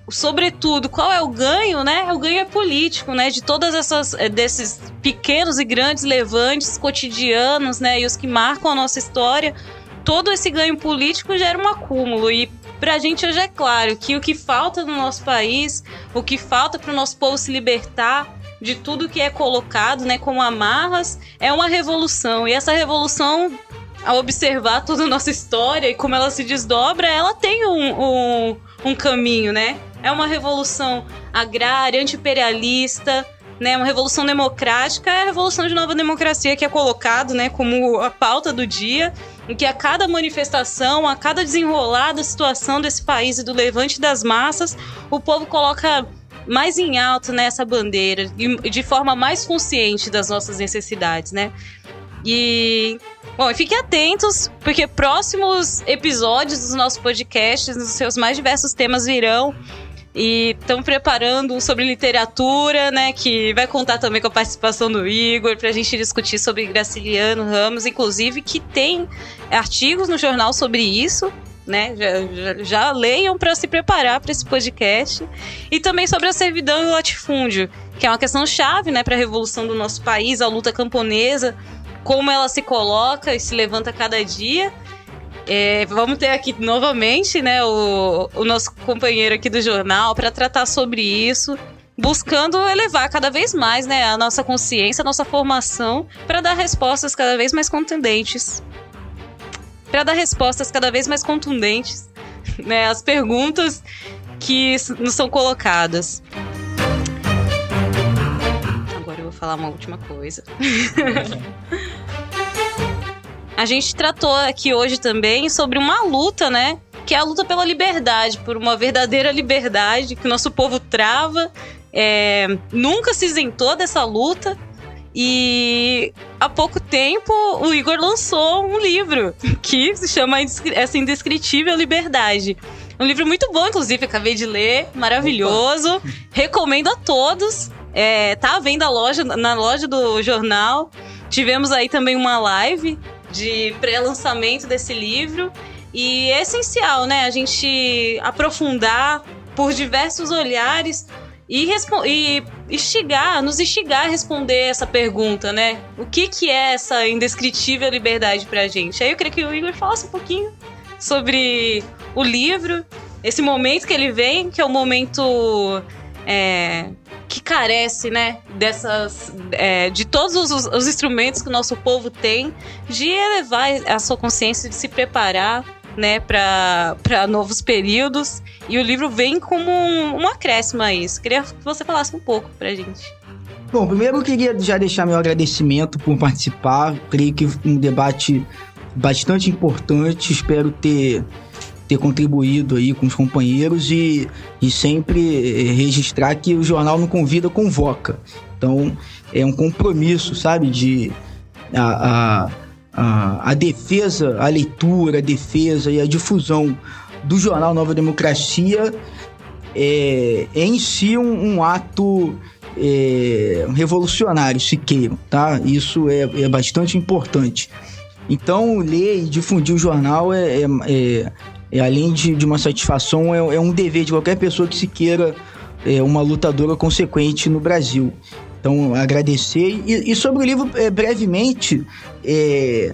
sobretudo, qual é o ganho, né? O ganho é político, né? De todas essas eh, desses pequenos e grandes levantes cotidianos, né? E os que marcam a nossa história, todo esse ganho político gera um acúmulo e pra gente hoje é claro que o que falta no nosso país, o que falta para o nosso povo se libertar de tudo que é colocado, né, como amarras, é uma revolução. E essa revolução, ao observar toda a nossa história e como ela se desdobra, ela tem um, um, um caminho, né? É uma revolução agrária, anti-imperialista, né, uma revolução democrática, é a revolução de nova democracia que é colocado, né, como a pauta do dia, em que a cada manifestação, a cada desenrolar da situação desse país e do levante das massas, o povo coloca mais em alto nessa bandeira e de forma mais consciente das nossas necessidades, né? E bom, fiquem atentos porque próximos episódios dos nossos podcasts, nos seus mais diversos temas virão. E estamos preparando um sobre literatura, né? Que vai contar também com a participação do Igor, para a gente discutir sobre Graciliano Ramos, inclusive, que tem artigos no jornal sobre isso né? Já, já, já leiam para se preparar para esse podcast. E também sobre a servidão e o latifúndio, que é uma questão chave, né, para a revolução do nosso país, a luta camponesa, como ela se coloca e se levanta cada dia. É, vamos ter aqui novamente, né, o, o nosso companheiro aqui do jornal para tratar sobre isso, buscando elevar cada vez mais, né, a nossa consciência, a nossa formação, para dar respostas cada vez mais contundentes para dar respostas cada vez mais contundentes, né? As perguntas que nos são colocadas. Agora eu vou falar uma última coisa. a gente tratou aqui hoje também sobre uma luta, né? Que é a luta pela liberdade, por uma verdadeira liberdade que o nosso povo trava. É, nunca se isentou dessa luta. E há pouco tempo o Igor lançou um livro que se chama Essa Indescritível Liberdade. Um livro muito bom, inclusive, acabei de ler, maravilhoso. Opa. Recomendo a todos. É, tá à venda loja, na loja do jornal. Tivemos aí também uma live de pré-lançamento desse livro. E é essencial, né? A gente aprofundar por diversos olhares e, e instigar, nos instigar a responder essa pergunta, né? O que, que é essa indescritível liberdade pra gente? Aí eu queria que o Igor falasse um pouquinho sobre o livro, esse momento que ele vem, que é o momento é, que carece, né, dessas, é, de todos os, os, instrumentos que o nosso povo tem, de elevar a sua consciência, de se preparar, né, para novos períodos. E o livro vem como um, um acréscimo a isso. Queria que você falasse um pouco pra gente. Bom, primeiro eu queria já deixar meu agradecimento por participar. Creio que um debate bastante importante. Espero ter ter contribuído aí com os companheiros e, e sempre registrar que o jornal não convida, convoca. Então, é um compromisso, sabe, de a, a, a, a defesa, a leitura, a defesa e a difusão do jornal Nova Democracia é, é em si um, um ato é, revolucionário, se queiram, tá? Isso é, é bastante importante. Então, ler e difundir o jornal é, é, é, além de, de, uma satisfação, é, é, um dever de qualquer pessoa que se queira é, uma lutadora consequente no Brasil. Então, agradecer. E, e sobre o livro, é, brevemente, é,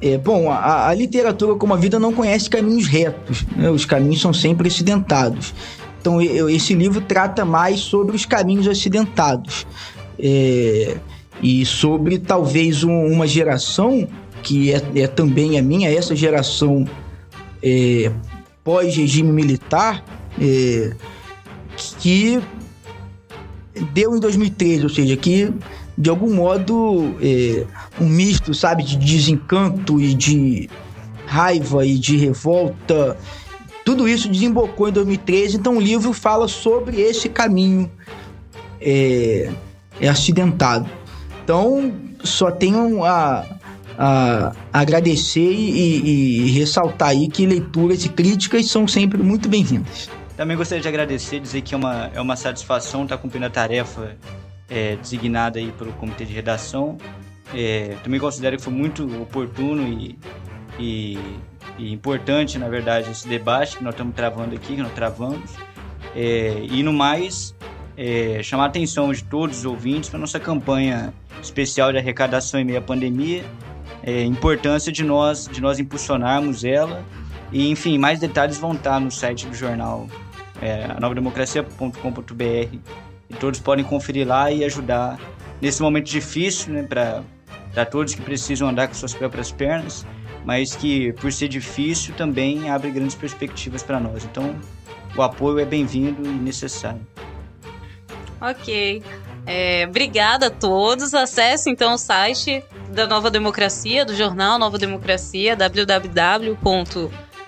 é, bom, a, a, literatura como a vida não conhece caminhos retos, né? os caminhos são sempre acidentados. Então, eu, esse livro trata mais sobre os caminhos acidentados e sobre talvez um, uma geração que é, é, também a minha, essa geração é, pós-regime militar, é, que deu em 2013, ou seja, que de algum modo é, um misto, sabe, de desencanto e de raiva e de revolta. Tudo isso desembocou em 2013, então o livro fala sobre esse caminho é, é acidentado. Então, só tenho a, agradecer e, e, ressaltar aí que leituras e críticas são sempre muito bem-vindas. Também gostaria de agradecer, dizer que é uma, é uma satisfação estar cumprindo a tarefa é, designada aí pelo comitê de redação. É, também considero que foi muito oportuno e, e, e, importante, na verdade, esse debate que nós estamos travando aqui, que nós travamos. É, e no mais, é, chamar a atenção de todos os ouvintes para nossa campanha especial de arrecadação em meio à pandemia, é, importância de nós, de nós impulsionarmos ela. E, enfim, mais detalhes vão estar no site do jornal é, anovademocracia.com.br e todos podem conferir lá e ajudar nesse momento difícil, né, para todos que precisam andar com suas próprias pernas, mas que por ser difícil também abre grandes perspectivas para nós. Então, o apoio é bem-vindo e necessário. Ok. É, obrigada a todos. Acesse então o site da Nova Democracia, do jornal Nova Democracia, www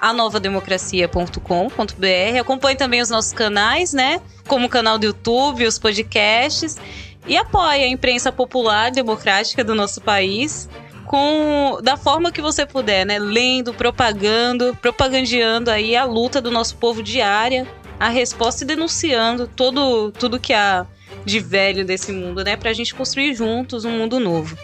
anovademocracia.com.br. Acompanhe também os nossos canais, né? Como o canal do YouTube, os podcasts. E apoie a imprensa popular democrática do nosso país com da forma que você puder, né? Lendo, propagando, propagandeando aí a luta do nosso povo diária, a resposta e denunciando todo tudo que há de velho desse mundo, né? Pra gente construir juntos um mundo novo.